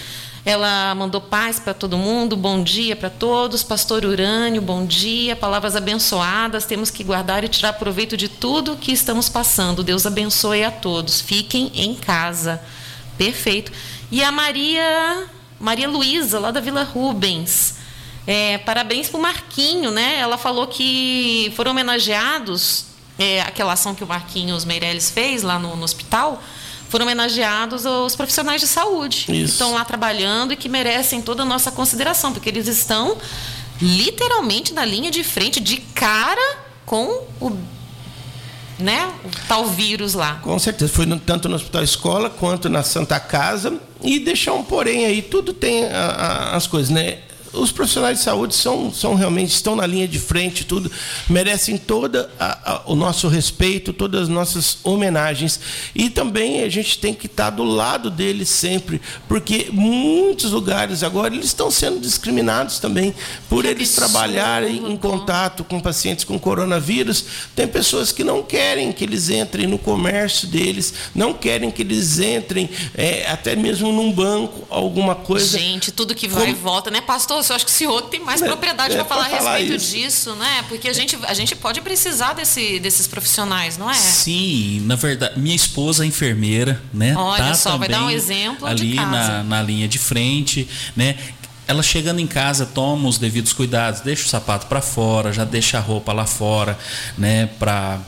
Ela mandou paz para todo mundo, bom dia para todos. Pastor Urânio, bom dia. Palavras abençoadas. Temos que guardar e tirar proveito de tudo que estamos passando. Deus abençoe a todos. Fiquem em casa. Perfeito. E a Maria, Maria Luísa, lá da Vila Rubens. É, parabéns para o Marquinho, né? Ela falou que foram homenageados, é, aquela ação que o Marquinhos Meirelles fez lá no, no hospital foram homenageados os profissionais de saúde Isso. que estão lá trabalhando e que merecem toda a nossa consideração, porque eles estão literalmente na linha de frente, de cara com o né, o tal vírus lá. Com certeza, foi no, tanto no Hospital Escola quanto na Santa Casa. E deixar um porém aí, tudo tem a, a, as coisas, né? Os profissionais de saúde são, são realmente estão na linha de frente, tudo merecem todo o nosso respeito, todas as nossas homenagens e também a gente tem que estar do lado deles sempre, porque muitos lugares agora eles estão sendo discriminados também por que eles absurdo, trabalharem em contato com pacientes com coronavírus. Tem pessoas que não querem que eles entrem no comércio deles, não querem que eles entrem é, até mesmo num banco, alguma coisa. Gente, tudo que vai Como... e volta, né, pastor? Eu acho que o senhor tem mais é, propriedade é, para falar a respeito isso. disso, né? Porque a gente, a gente pode precisar desse, desses profissionais, não é? Sim, na verdade, minha esposa é enfermeira, né? Olha tá só, vai dar um exemplo ali Na, na linha de frente, né? ela chegando em casa toma os devidos cuidados, deixa o sapato para fora, já deixa a roupa lá fora, né, para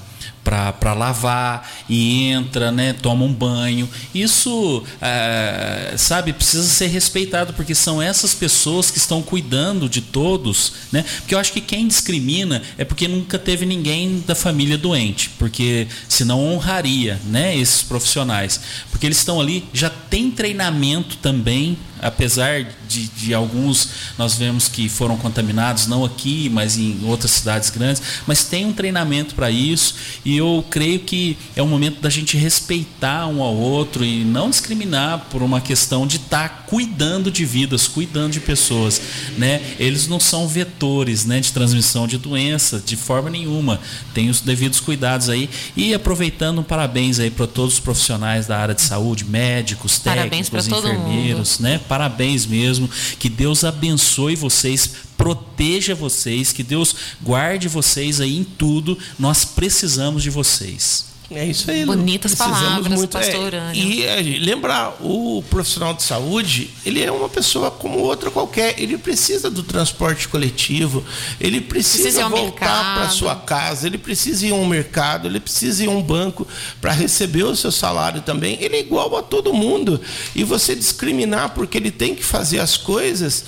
para lavar e entra, né, toma um banho. Isso, é, sabe, precisa ser respeitado porque são essas pessoas que estão cuidando de todos, né? Porque eu acho que quem discrimina é porque nunca teve ninguém da família doente, porque senão honraria, né, esses profissionais, porque eles estão ali já tem treinamento também apesar de, de, alguns nós vemos que foram contaminados, não aqui, mas em outras cidades grandes, mas tem um treinamento para isso e eu creio que é o momento da gente respeitar um ao outro e não discriminar por uma questão de estar tá cuidando de vidas, cuidando de pessoas, né? Eles não são vetores, né, de transmissão de doença de forma nenhuma. Tem os devidos cuidados aí e aproveitando um parabéns aí para todos os profissionais da área de saúde, médicos, técnicos, enfermeiros, né? Parabéns mesmo. Que Deus abençoe vocês, proteja vocês, que Deus guarde vocês aí em tudo. Nós precisamos de vocês. É isso aí. Bonitas palavras, muito, pastor é, E é, lembrar, o profissional de saúde, ele é uma pessoa como outra qualquer. Ele precisa do transporte coletivo, ele precisa, precisa voltar para sua casa, ele precisa ir a um mercado, ele precisa ir a um banco para receber o seu salário também. Ele é igual a todo mundo. E você discriminar porque ele tem que fazer as coisas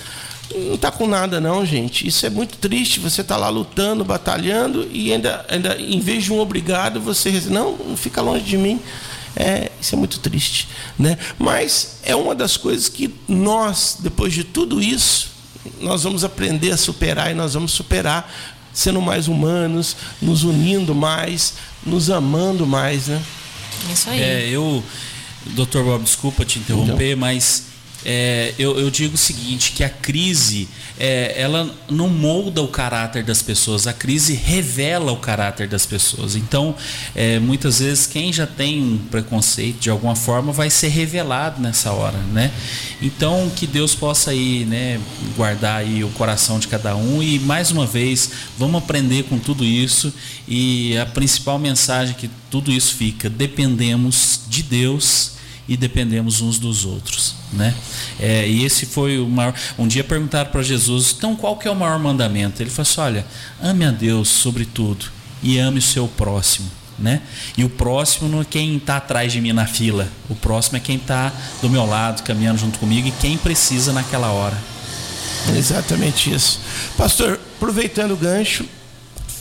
não está com nada não, gente. Isso é muito triste. Você está lá lutando, batalhando e ainda, ainda, em vez de um obrigado, você não, não fica longe de mim. É, isso é muito triste, né? Mas é uma das coisas que nós, depois de tudo isso, nós vamos aprender a superar e nós vamos superar sendo mais humanos, nos unindo mais, nos amando mais, né? Isso aí. É, eu, doutor Bob, desculpa te interromper, então. mas é, eu, eu, digo o seguinte, que a crise, é, ela não molda o caráter das pessoas, a crise revela o caráter das pessoas. Então, é, muitas vezes, quem já tem um preconceito, de alguma forma, vai ser revelado nessa hora, né? Então, que Deus possa aí, né, guardar aí o coração de cada um e, mais uma vez, vamos aprender com tudo isso e a principal mensagem que tudo isso fica, dependemos de Deus e dependemos uns dos outros, né? É, e esse foi o maior. Um dia perguntaram para Jesus, então qual que é o maior mandamento? Ele falou assim: olha, ame a Deus sobre tudo e ame o seu próximo né? E o próximo não é quem está atrás de mim na fila. O próximo é quem está do meu lado, caminhando junto comigo e quem precisa naquela hora. Exatamente isso. Pastor, aproveitando o gancho,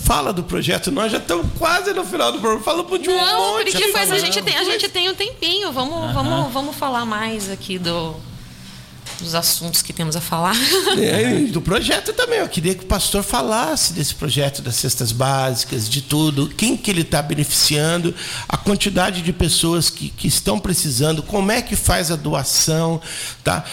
fala do projeto. Nós já estamos quase no final do programa. Fala de um Não, monte. porque de a gente tem, a gente tem um tempinho. Vamos, vamos, vamos falar mais aqui do, dos assuntos que temos a falar. É, e do projeto também. Eu queria que o pastor falasse desse projeto das cestas básicas, de tudo, quem que ele está beneficiando, a quantidade de pessoas que, que estão precisando, como é que faz a doação, tá?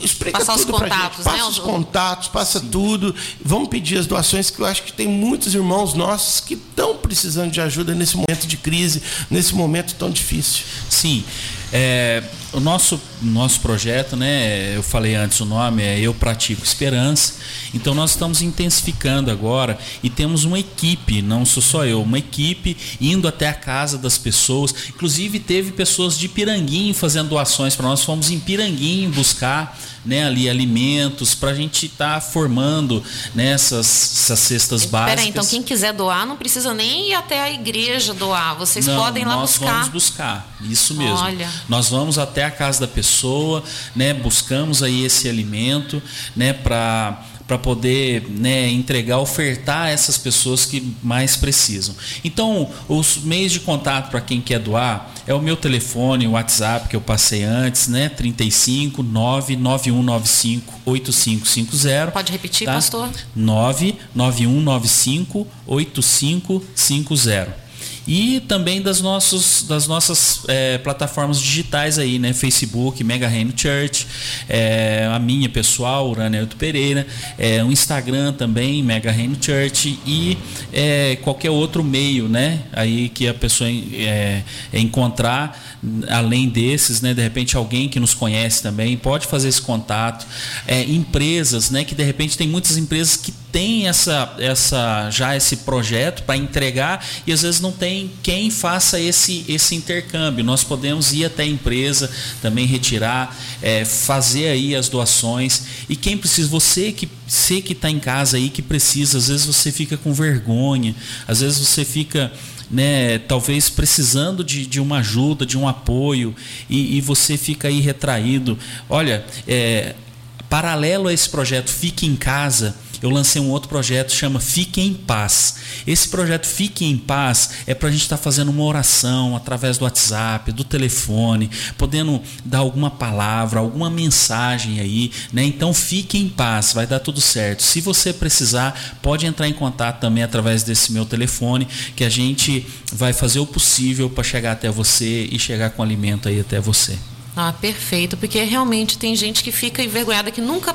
Explica Passar os tudo pra gente. contatos, né, Passa os o- contatos, passa tudo. Vamos pedir as doações, que eu acho que tem muitos irmãos nossos que estão precisando de ajuda nesse momento de crise, nesse momento tão difícil. Sim, é, o nosso, nosso projeto, né, eu falei antes, o nome é Eu Pratico Esperança. Então nós estamos intensificando agora e temos uma equipe, não sou só eu, uma equipe indo até a casa das pessoas. Inclusive teve pessoas de Piranguinho fazendo doações para nós. Fomos em Piranguinho buscar né, ali alimentos para a gente estar formando né, essas, essas cestas básicas. Peraí, então quem quiser doar não precisa nem ir até a igreja doar. Vocês Não, podem lá nós buscar. vamos buscar, isso mesmo. Olha. Nós vamos até a casa da pessoa, né? Buscamos aí esse alimento, né? Para para poder né, entregar, ofertar a essas pessoas que mais precisam. Então, os meios de contato para quem quer doar é o meu telefone, o WhatsApp que eu passei antes, né? 35 99195 8550. Pode repetir, pastor? 99195 8550. E também das, nossos, das nossas eh, plataformas digitais aí, né? Facebook, Mega Reino Church, eh, a minha pessoal, Uranelto Pereira, eh, o Instagram também, Mega Reino Church e eh, qualquer outro meio, né? Aí que a pessoa eh, encontrar, além desses, né? De repente alguém que nos conhece também pode fazer esse contato. Eh, empresas, né? Que de repente tem muitas empresas que têm essa, essa, já esse projeto para entregar e às vezes não tem quem faça esse, esse intercâmbio. Nós podemos ir até a empresa, também retirar, eh, fazer aí as doações. E quem precisa, você que você que está em casa aí que precisa, às vezes você fica com vergonha, às vezes você fica né, talvez precisando de, de uma ajuda, de um apoio, e, e você fica aí retraído. Olha, é, paralelo a esse projeto Fique em Casa, eu lancei um outro projeto chama Fique em Paz. Esse projeto Fique em Paz é para a gente estar tá fazendo uma oração através do WhatsApp, do telefone, podendo dar alguma palavra, alguma mensagem aí, né? Então fique em paz, vai dar tudo certo. Se você precisar, pode entrar em contato também através desse meu telefone, que a gente vai fazer o possível para chegar até você e chegar com alimento aí até você. Ah, perfeito, porque realmente tem gente que fica envergonhada que nunca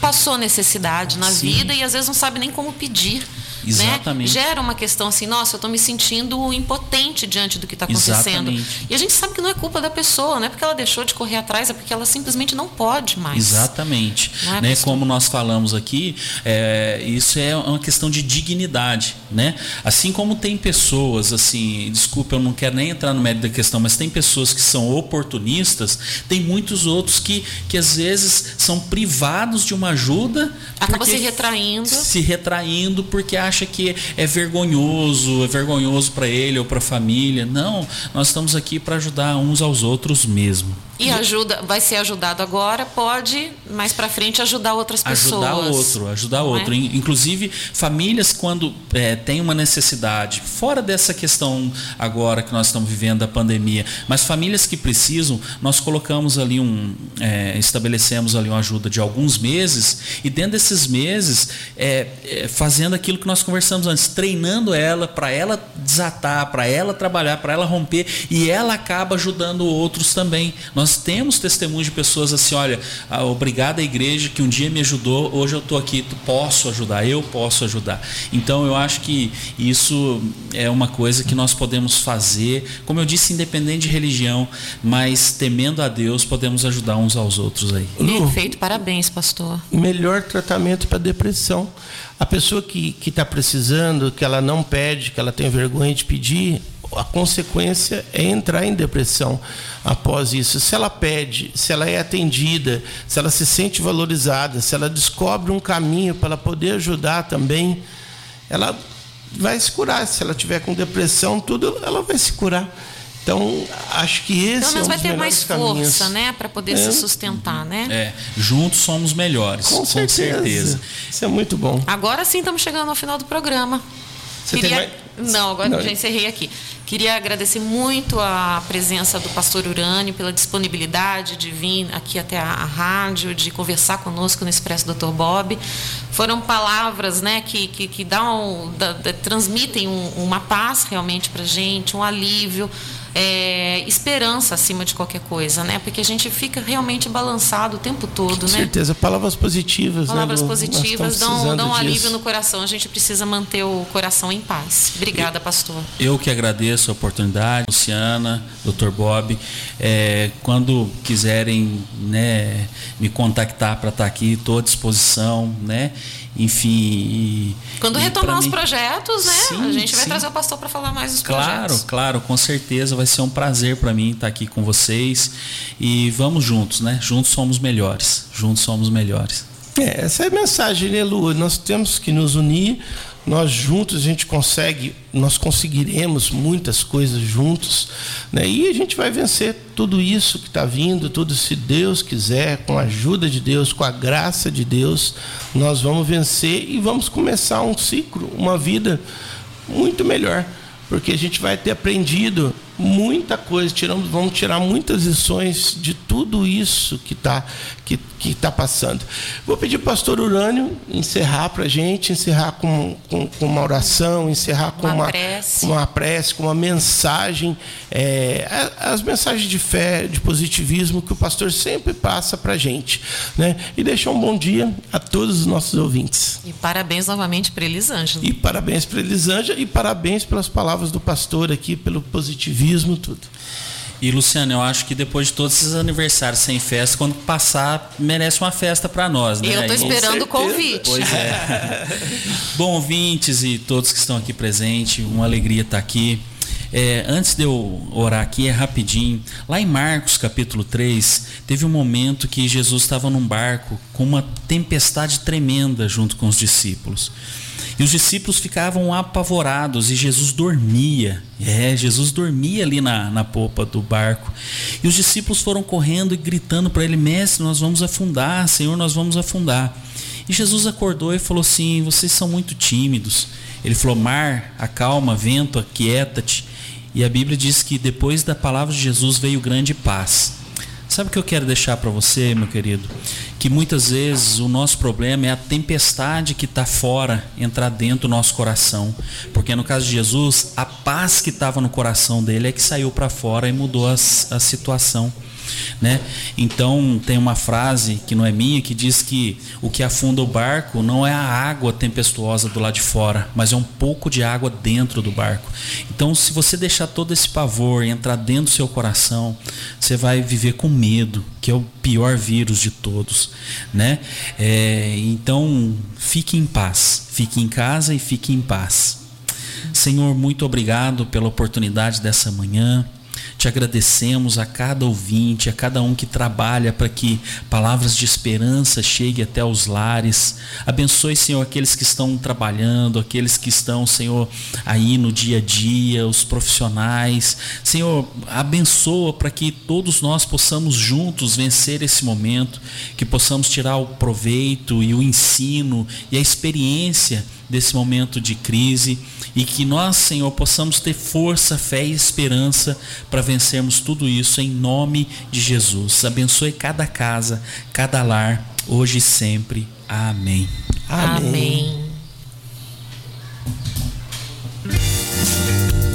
passou necessidade na Sim. vida e às vezes não sabe nem como pedir. Exatamente. Né? Gera uma questão assim, nossa, eu estou me sentindo impotente diante do que está acontecendo. Exatamente. E a gente sabe que não é culpa da pessoa, não é porque ela deixou de correr atrás, é porque ela simplesmente não pode mais. Exatamente. É, né? Como nós falamos aqui, é, isso é uma questão de dignidade. Né? Assim como tem pessoas, assim, desculpa, eu não quero nem entrar no mérito da questão, mas tem pessoas que são oportunistas, tem muitos outros que, que às vezes são privados de uma ajuda. Acaba se retraindo. Se retraindo porque acha que é vergonhoso, é vergonhoso para ele ou para a família. Não, nós estamos aqui para ajudar uns aos outros mesmo. E ajuda, vai ser ajudado agora, pode mais para frente ajudar outras pessoas. Ajudar outro, ajudar Não é? outro. In- Inclusive, famílias, quando é, tem uma necessidade, fora dessa questão agora que nós estamos vivendo da pandemia, mas famílias que precisam, nós colocamos ali um. é, estabelecemos ali uma ajuda de alguns meses, e dentro desses meses, é, é, fazendo aquilo que nós conversamos antes, treinando ela para ela desatar, para ela trabalhar, para ela romper, e ela acaba ajudando outros também. Nós temos testemunhos de pessoas assim, olha, obrigado à igreja que um dia me ajudou, hoje eu estou aqui, tu- posso ajudar, eu posso ajudar. Então eu acho que isso é uma coisa que nós podemos fazer, como eu disse, independente de religião, mas temendo a Deus, podemos ajudar uns aos outros aí. Perfeito, parabéns, pastor. melhor tratamento para depressão. A pessoa que está precisando, que ela não pede, que ela tem vergonha de pedir, a consequência é entrar em depressão após isso. Se ela pede, se ela é atendida, se ela se sente valorizada, se ela descobre um caminho para ela poder ajudar também, ela vai se curar. Se ela tiver com depressão, tudo, ela vai se curar. Então, acho que esse Então, é nós um vai ter mais caminhos. força, né? Para poder É. se sustentar, né? É, juntos somos melhores. Com certeza. certeza. Isso é muito bom. Agora sim estamos chegando ao final do programa. Você tem mais- Não, agora Não. já encerrei aqui. Queria agradecer muito a presença do pastor Urânio pela disponibilidade de vir aqui até a, a rádio, de conversar conosco no Expresso Dr. Bob. Foram palavras né, que, que, que dão, da- da- transmitem um- uma paz realmente para gente, um alívio. É, esperança acima de qualquer coisa, né? Porque a gente fica realmente balançado o tempo todo, Com né? certeza. Palavras positivas. Palavras né, Lu? Nós positivas dão, dão um alívio disso. no coração. A gente precisa manter o coração em paz. Obrigada, pastor. Eu que agradeço a oportunidade, Luciana, Dr. Bob. É, quando quiserem né, me contactar para estar aqui, estou à disposição, né? Enfim. e- Quando e retomar os mim- projetos, né? a Sim, gente vai sim. trazer o pastor para falar mais dos Claro, projetos. claro, com certeza vai ser um prazer para mim estar aqui com vocês e vamos juntos, né? Juntos somos melhores, juntos somos melhores. É, essa é a mensagem, né, Lu? Nós temos que nos unir. Nós juntos a gente consegue, nós conseguiremos muitas coisas juntos, né? E a gente vai vencer tudo isso que está vindo, tudo se Deus quiser, com a ajuda de Deus, com a graça de Deus, nós vamos vencer e vamos começar um ciclo, uma vida muito melhor, porque a gente vai ter aprendido muita coisa, tiramos, vamos tirar muitas lições de tudo isso que está que, que tá passando. Vou pedir para o pastor Urânio encerrar para a gente, encerrar com, com, com uma oração, encerrar com Uma uma, prece. com uma prece, com uma mensagem, é, as mensagens de fé, de positivismo que o pastor sempre passa para a gente. Né? E deixar um bom dia a todos os nossos ouvintes. E parabéns novamente para Elisângela. E parabéns para Elisângela e parabéns pelas palavras do pastor aqui, pelo positivismo, tudo. E Luciano, eu acho que depois de todos esses aniversários sem festa, quando passar, merece uma festa para nós, né? Eu estou Aí- esperando o convite. Pois é. <laughs> Bom, ouvintes e todos que estão aqui presentes, uma alegria estar aqui. É, antes de eu orar aqui, é rapidinho. Lá em Marcos capítulo 3, teve um momento que Jesus estava num barco com uma tempestade tremenda junto com os discípulos. E os discípulos ficavam apavorados e Jesus dormia. É, Jesus dormia ali na, na popa do barco. E os discípulos foram correndo e gritando para ele: Mestre, nós vamos afundar, Senhor, nós vamos afundar. E Jesus acordou e falou assim: Vocês são muito tímidos. Ele falou: Mar, acalma, vento, aquieta-te. E a Bíblia diz que depois da palavra de Jesus veio grande paz. Sabe o que eu quero deixar para você, meu querido? Que muitas vezes o nosso problema é a tempestade que está fora entrar dentro do nosso coração. Porque no caso de Jesus, a paz que estava no coração dele é que saiu para fora e mudou a, a situação. Né? Então tem uma frase que não é minha que diz que o que afunda o barco não é a água tempestuosa do lado de fora, mas é um pouco de água dentro do barco. Então se você deixar todo esse pavor entrar dentro do seu coração, você vai viver com medo, que é o pior vírus de todos, né? É, então fique em paz, fique em casa e fique em paz. Senhor, muito obrigado pela oportunidade dessa manhã. Te agradecemos a cada ouvinte, a cada um que trabalha para que palavras de esperança cheguem até os lares. Abençoe, Senhor, aqueles que estão trabalhando, aqueles que estão, Senhor, aí no dia a dia, os profissionais. Senhor, abençoa para que todos nós possamos juntos vencer esse momento, que possamos tirar o proveito e o ensino e a experiência desse momento de crise e que nós, Senhor, possamos ter força, fé e esperança para vencermos tudo isso em nome de Jesus. Abençoe cada casa, cada lar, hoje e sempre. Amém. Amém. Amém.